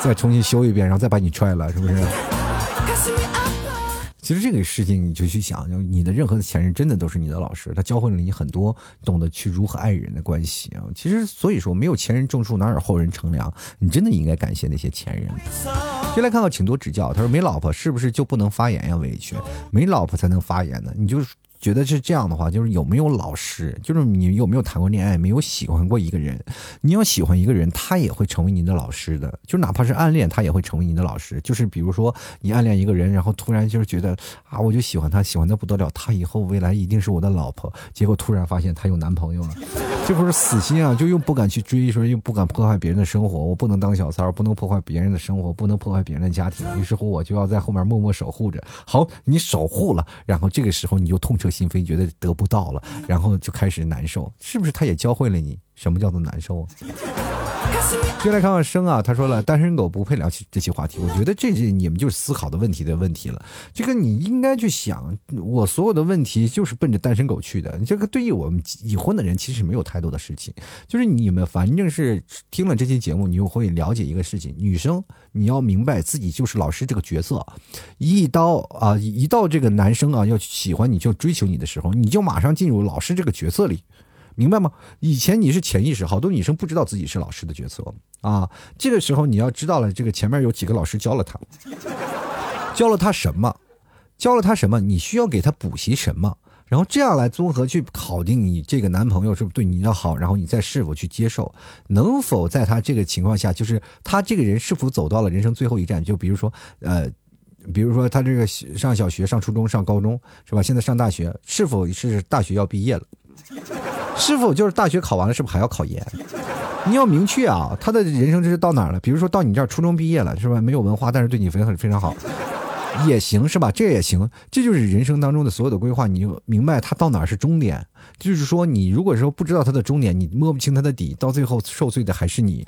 Speaker 1: 再重新修一遍，然后再把你踹了，是不是？其实这个事情你就去想，就你的任何的前任真的都是你的老师，他教会了你很多懂得去如何爱人的关系啊。其实所以说，没有前人种树，哪有后人乘凉？你真的应该感谢那些前人。先来看看，请多指教。他说没老婆是不是就不能发言呀？委屈，没老婆才能发言呢？你就。觉得是这样的话，就是有没有老师，就是你有没有谈过恋爱，没有喜欢过一个人，你要喜欢一个人，他也会成为你的老师的，就哪怕是暗恋，他也会成为你的老师。就是比如说你暗恋一个人，然后突然就是觉得啊，我就喜欢他，喜欢的不得了，他以后未来一定是我的老婆。结果突然发现他有男朋友了，这不是死心啊，就又不敢去追，说又不敢破坏别人的生活，我不能当小三，不能破坏别人的生活，不能破坏别人的家庭。于是乎，我就要在后面默默守护着。好，你守护了，然后这个时候你就痛彻心扉，觉得得不到了，然后就开始难受，是不是？他也教会了你什么叫做难受啊？接来看看生啊，他说了，单身狗不配聊起这些话题。我觉得这些你们就是思考的问题的问题了。这个你应该去想，我所有的问题就是奔着单身狗去的。这个对于我们已婚的人，其实没有太多的事情。就是你们反正是听了这期节目，你就会了解一个事情：女生你要明白自己就是老师这个角色。一刀啊，一到这个男生啊要喜欢你就追求你的时候，你就马上进入老师这个角色里。明白吗？以前你是潜意识，好多女生不知道自己是老师的角色啊。这个时候你要知道了，这个前面有几个老师教了他，教了他什么，教了他什么，你需要给他补习什么，然后这样来综合去考定你这个男朋友是不是对你要好，然后你再是否去接受，能否在他这个情况下，就是他这个人是否走到了人生最后一站？就比如说，呃，比如说他这个上小学、上初中、上高中，是吧？现在上大学，是否是大学要毕业了？师傅就是大学考完了，是不是还要考研？你要明确啊，他的人生这是到哪儿了？比如说到你这儿初中毕业了，是吧？没有文化，但是对你非常非常好，也行，是吧？这也行，这就是人生当中的所有的规划。你就明白他到哪儿是终点，就是说你如果说不知道他的终点，你摸不清他的底，到最后受罪的还是你。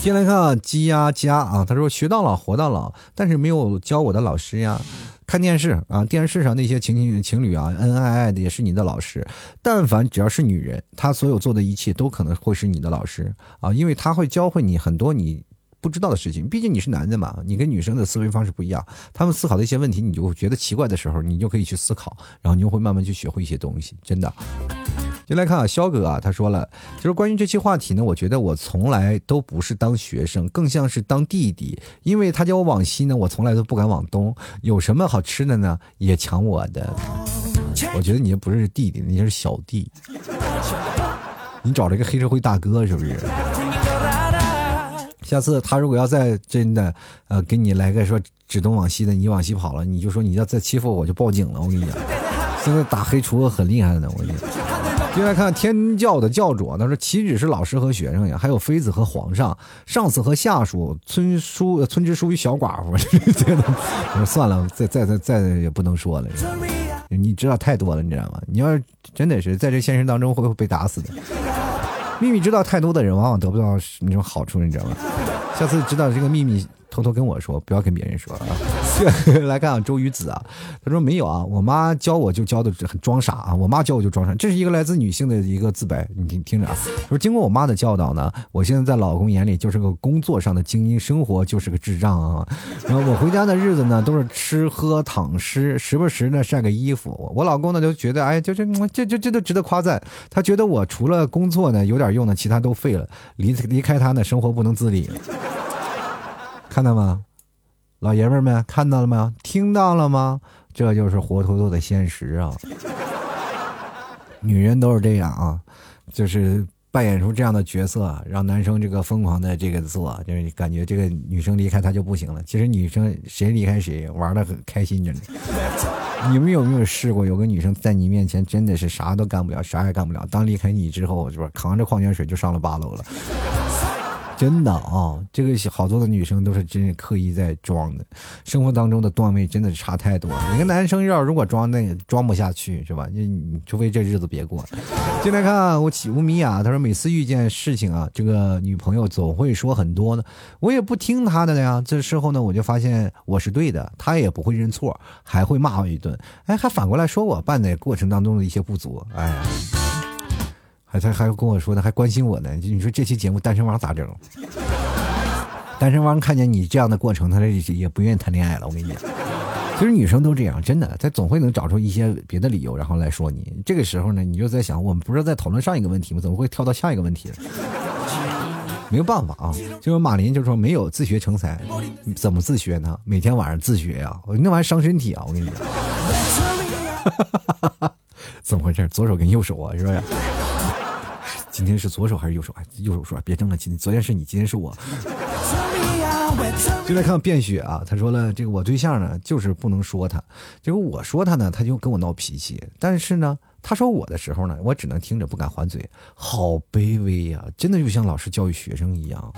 Speaker 1: 先来看鸡鸭家啊，他说学到老活到老，但是没有教我的老师呀。看电视啊，电视上那些情情情侣啊，恩恩爱爱的也是你的老师。但凡只要是女人，她所有做的一切都可能会是你的老师啊，因为她会教会你很多你不知道的事情。毕竟你是男的嘛，你跟女生的思维方式不一样，他们思考的一些问题，你就觉得奇怪的时候，你就可以去思考，然后你就会慢慢去学会一些东西，真的。就来看啊，肖哥啊，他说了，就是关于这期话题呢，我觉得我从来都不是当学生，更像是当弟弟，因为他叫我往西呢，我从来都不敢往东。有什么好吃的呢？也抢我的。我觉得你不是弟弟，你是小弟。你找了一个黑社会大哥是不是？下次他如果要再真的，呃，给你来个说指东往西的，你往西跑了，你就说你要再欺负我，我就报警了。我跟你讲，现在打黑厨很厉害的，我跟你讲。接下来看天教的教主，他说岂止是老师和学生呀，还有妃子和皇上，上司和下属，村书村支书与小寡妇。我 说算了，再再再再也不能说了。你知道太多了，你知道吗？你要是真的是在这现实当中，会不会被打死的？秘密知道太多的人，往往得不到那种好处，你知道吗？下次知道这个秘密。偷偷跟我说，不要跟别人说啊！来看啊，周瑜子啊，他说没有啊，我妈教我就教的很装傻啊，我妈教我就装傻，这是一个来自女性的一个自白，你听听着啊。说经过我妈的教导呢，我现在在老公眼里就是个工作上的精英，生活就是个智障啊。然后我回家的日子呢，都是吃喝躺尸，时不时呢晒个衣服。我老公呢就觉得，哎，就这这这这都值得夸赞。他觉得我除了工作呢有点用呢，其他都废了。离离开他呢，生活不能自理。看到吗，老爷们们看到了吗？听到了吗？这就是活脱脱的现实啊！女人都是这样啊，就是扮演出这样的角色，让男生这个疯狂的这个做，就是感觉这个女生离开他就不行了。其实女生谁离开谁玩的很开心着呢。你们有没有试过，有个女生在你面前真的是啥都干不了，啥也干不了，当离开你之后，是吧？扛着矿泉水就上了八楼了。真的啊，这个好多的女生都是真是刻意在装的，生活当中的段位真的是差太多了。一个男生要如果装那装不下去是吧？你你除非这日子别过。进来看我起乌米娅，他说每次遇见事情啊，这个女朋友总会说很多呢，我也不听她的呀。这时候呢，我就发现我是对的，她也不会认错，还会骂我一顿，哎，还反过来说我办的过程当中的一些不足，哎呀。他还跟我说呢，还关心我呢。你说这期节目单身汪咋整？单身汪看见你这样的过程，他也不愿意谈恋爱了。我跟你讲，其实女生都这样，真的，她总会能找出一些别的理由，然后来说你。这个时候呢，你就在想，我们不是在讨论上一个问题吗？怎么会跳到下一个问题？没有办法啊，就是马林就说没有自学成才，怎么自学呢？每天晚上自学呀，那玩意伤身体啊！我跟你讲，怎么回事？左手跟右手啊，是不是？今天是左手还是右手？哎，右手说别争了。今天昨天是你，今天是我。就来看便雪啊，他说了，这个我对象呢，就是不能说他。结果我说他呢，他就跟我闹脾气。但是呢，他说我的时候呢，我只能听着不敢还嘴，好卑微呀！真的就像老师教育学生一样。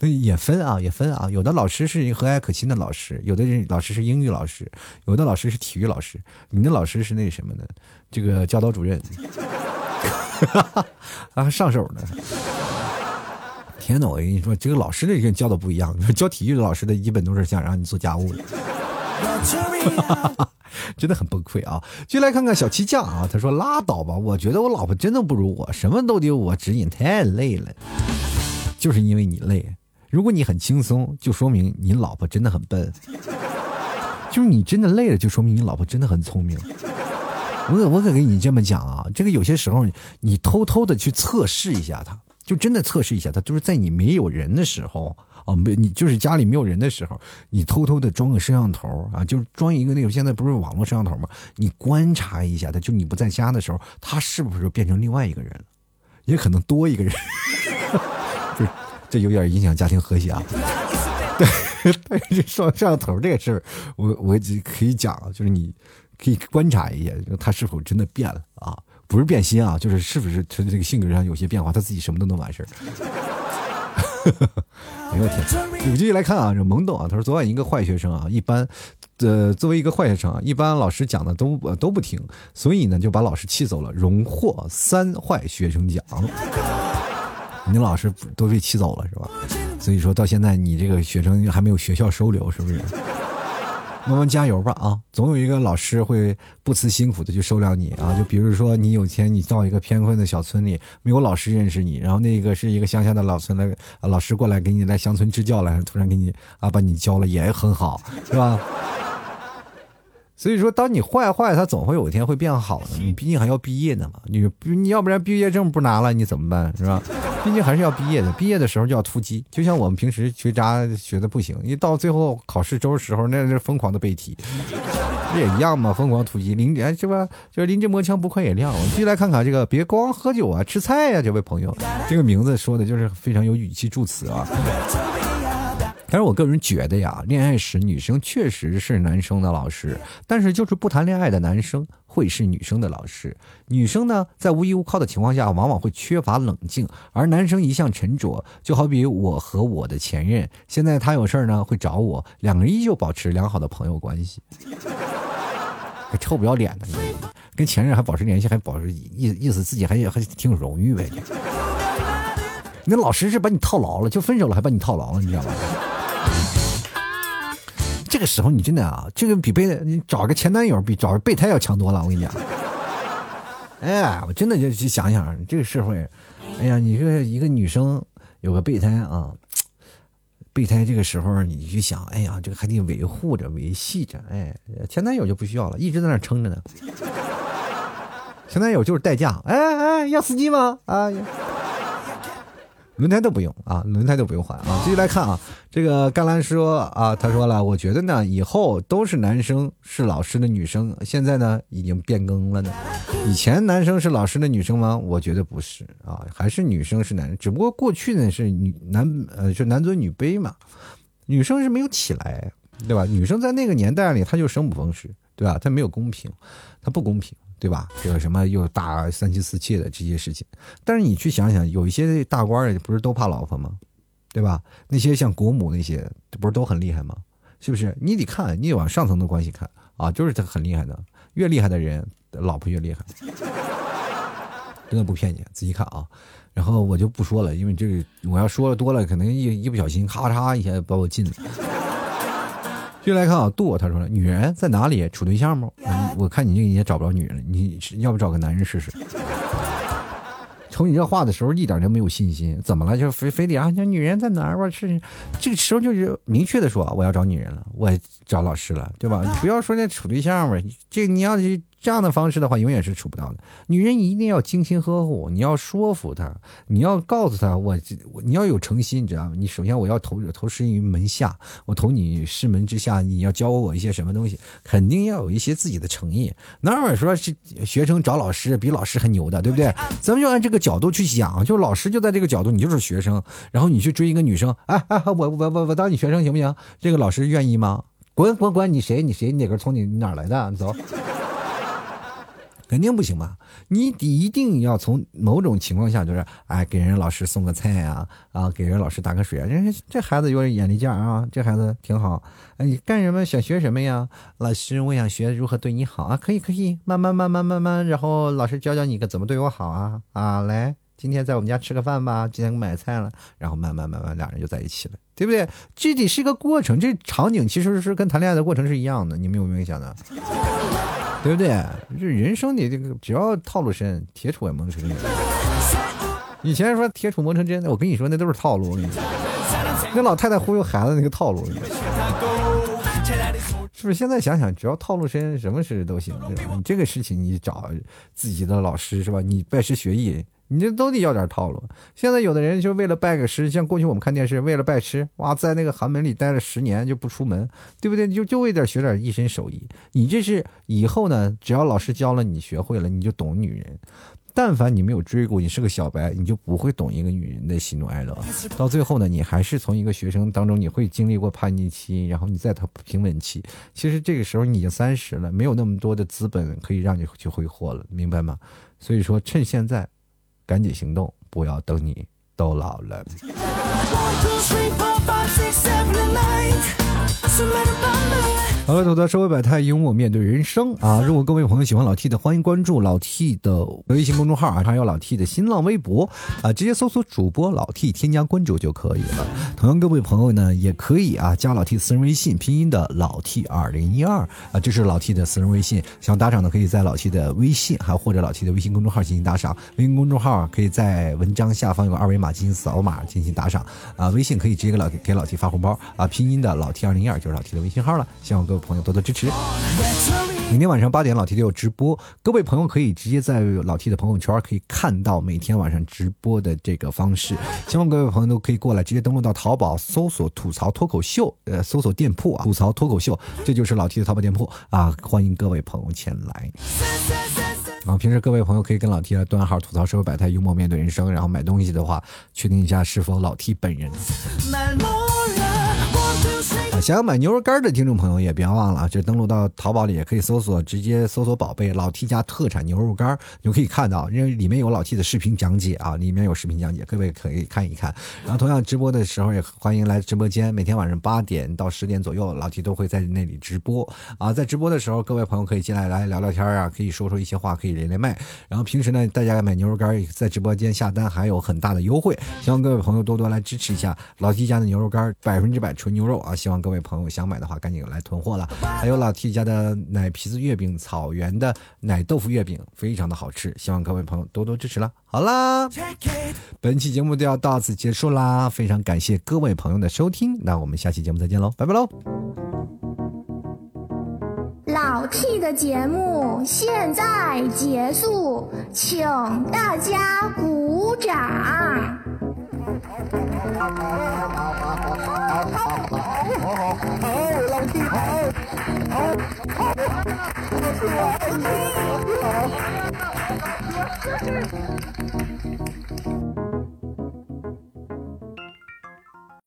Speaker 1: 也分啊，也分啊。有的老师是一和蔼可亲的老师，有的人老师是英语老师，有的老师是体育老师。你的老师是那什么的？这个教导主任。哈，啊上手呢！天哪，我跟你说，这个老师的人教的不一样。教体育的老师的一本都是想让你做家务的，真的很崩溃啊！就来看看小七酱啊，他说拉倒吧，我觉得我老婆真的不如我，什么都得我指引，太累了。就是因为你累，如果你很轻松，就说明你老婆真的很笨；就是你真的累了，就说明你老婆真的很聪明。我可我可跟你这么讲啊，这个有些时候你偷偷的去测试一下他，就真的测试一下他，就是在你没有人的时候啊，没你就是家里没有人的时候，你偷偷的装个摄像头啊，就是装一个那个现在不是网络摄像头吗？你观察一下他，就你不在家的时候，他是不是变成另外一个人了？也可能多一个人，这这有点影响家庭和谐啊。对，但是装摄像头这个事儿，我我可以讲，就是你。可以观察一下，他是否真的变了啊？不是变心啊，就是是不是他这个性格上有些变化，他自己什么都能完事儿。哎呦天！我们继续来看啊，这懵懂啊，他说昨晚一个坏学生啊，一般，呃，作为一个坏学生啊，一般老师讲的都都不听，所以呢就把老师气走了，荣获三坏学生奖。你老师都被气走了是吧？所以说到现在你这个学生还没有学校收留，是不是？慢慢加油吧啊！总有一个老师会不辞辛苦的去收留你啊！就比如说你有钱，你到一个偏困的小村里，没有老师认识你，然后那个是一个乡下的老村的老师过来给你来乡村支教来，突然给你啊把你教了也很好，是吧？所以说，当你坏坏，他总会有一天会变好的。你 毕竟还要毕业呢嘛，你你要不然毕业证不拿了，你怎么办？是吧？毕竟还是要毕业的，毕业的时候就要突击。就像我们平时学渣学的不行，一到最后考试周的时候，那是疯狂的背题。不也一样吗？疯狂突击，临哎是吧？就是临阵磨枪不快也亮。我们继续来看看这个，别光喝酒啊，吃菜呀，这位朋友，这个名字说的就是非常有语气助词啊。但是我个人觉得呀，恋爱时女生确实是男生的老师，但是就是不谈恋爱的男生会是女生的老师。女生呢，在无依无靠的情况下，往往会缺乏冷静，而男生一向沉着。就好比我和我的前任，现在他有事儿呢会找我，两个人依旧保持良好的朋友关系。还臭不要脸的，跟前任还保持联系，还保持意意思自己还还挺有荣誉呗。你那老师是把你套牢了，就分手了还把你套牢了，你知道吗？这个时候你真的啊，这个比备你找个前男友比找个备胎要强多了。我跟你讲，哎，我真的就去想想这个社会，哎呀，你说一个女生有个备胎啊，备胎这个时候你去想，哎呀，这个还得维护着、维系着，哎，前男友就不需要了，一直在那撑着呢。前男友就是代驾，哎哎，要司机吗？啊。轮胎都不用啊，轮胎都不用换啊！继续来看啊，这个甘兰说啊，他说了，我觉得呢，以后都是男生是老师的女生，现在呢已经变更了呢。以前男生是老师的女生吗？我觉得不是啊，还是女生是男生，只不过过去呢是女男呃就男尊女卑嘛，女生是没有起来，对吧？女生在那个年代里，她就生不逢时，对吧？她没有公平，她不公平。对吧？这个什么又大三妻四妾的这些事情，但是你去想想，有一些大官儿不是都怕老婆吗？对吧？那些像国母那些，不是都很厉害吗？是不是？你得看，你得往上层的关系看啊，就是他很厉害的，越厉害的人，老婆越厉害，真的不骗你，仔细看啊。然后我就不说了，因为这个我要说的多了，可能一一不小心，咔嚓一下把我禁了。接来看啊，杜他说了，女人在哪里处对象吗？我看你这也找不着女人，你要不找个男人试试？瞅你这话的时候一点都没有信心，怎么了？就非非得啊？女人在哪儿我？是这个时候就是明确的说，我要找女人了，我找老师了，对吧？你不要说那处对象吧，这你要是。这样的方式的话，永远是处不到的。女人一定要精心呵护，你要说服她，你要告诉她，我你要有诚心，你知道吗？你首先我要投投身于门下，我投你师门之下，你要教我一些什么东西，肯定要有一些自己的诚意。哪有说是学生找老师比老师还牛的，对不对？咱们就按这个角度去想，就老师就在这个角度，你就是学生，然后你去追一个女生，哎哎，我我我我当你学生行不行？这个老师愿意吗？滚滚滚！你谁？你谁？你哪根葱？你你哪来的？走。肯定不行吧？你得一定要从某种情况下，就是哎，给人老师送个菜啊，啊，给人老师打个水啊。这这孩子有点眼力劲啊，这孩子挺好。哎，你干什么？想学什么呀？老师，我想学如何对你好啊。可以，可以，慢慢，慢慢，慢慢。然后老师教教你个怎么对我好啊啊！来，今天在我们家吃个饭吧。今天买菜了。然后慢慢，慢慢，俩人就在一起了，对不对？这得是一个过程，这场景其实是跟谈恋爱的过程是一样的。你们有没有想到？对不对？这人生你这个只要套路深，铁杵也磨成针。以前说铁杵磨成针，我跟你说那都是套路。那老太太忽悠孩子那个套路，是不是？现在想想，只要套路深，什么事都行。你这个事情，你找自己的老师是吧？你拜师学艺。你这都得要点套路。现在有的人就为了拜个师，像过去我们看电视，为了拜师，哇，在那个寒门里待了十年就不出门，对不对？就就为点学点一身手艺。你这是以后呢，只要老师教了你学会了，你就懂女人。但凡你没有追过，你是个小白，你就不会懂一个女人的喜怒哀乐。到最后呢，你还是从一个学生当中，你会经历过叛逆期，然后你再到平稳期。其实这个时候你已经三十了，没有那么多的资本可以让你去挥霍了，明白吗？所以说，趁现在。赶紧行动，不要等你都老了。好了，土豆社会百态，幽默面对人生啊！如果各位朋友喜欢老 T 的，欢迎关注老 T 的微信公众号啊，还有老 T 的新浪微博啊，直接搜索主播老 T，添加关注就可以了。同样，各位朋友呢，也可以啊，加老 T 私人微信，拼音的老 T 二零一二啊，这是老 T 的私人微信。想打赏的，可以在老 T 的微信，还或者老 T 的微信公众号进行打赏。微信公众号可以在文章下方有个二维码进行扫码进行打赏啊。微信可以直接给老给老 T 发红包啊，拼音的老 T 二零一二就是老 T 的微信号了。希望各位朋友多多支持。明天晚上八点，老 T 都有直播，各位朋友可以直接在老 T 的朋友圈可以看到每天晚上直播的这个方式。希望各位朋友都可以过来，直接登录到淘宝，搜索“吐槽脱口秀”，呃，搜索店铺啊，“吐槽脱口秀”，这就是老 T 的淘宝店铺啊，欢迎各位朋友前来。然后平时各位朋友可以跟老 T 来端号吐槽社会百态，幽默面对人生。然后买东西的话，确定一下是否老 T 本人。想要买牛肉干的听众朋友也别忘了啊，这登录到淘宝里也可以搜索，直接搜索宝贝老 T 家特产牛肉干，就可以看到，因为里面有老 T 的视频讲解啊，里面有视频讲解，各位可以看一看。然后同样直播的时候也欢迎来直播间，每天晚上八点到十点左右，老 T 都会在那里直播啊。在直播的时候，各位朋友可以进来来聊聊天啊，可以说说一些话，可以连连麦。然后平时呢，大家买牛肉干在直播间下单还有很大的优惠，希望各位朋友多多来支持一下老 T 家的牛肉干，百分之百纯牛肉啊！希望各位朋友想买的话，赶紧来囤货了。还有老 T 家的奶皮子月饼、草原的奶豆腐月饼，非常的好吃，希望各位朋友多多支持了。好啦，本期节目就要到此结束啦，非常感谢各位朋友的收听，那我们下期节目再见喽，拜拜喽！
Speaker 2: 老 T 的节目现在结束，请大家鼓掌。好好，好，老弟，好，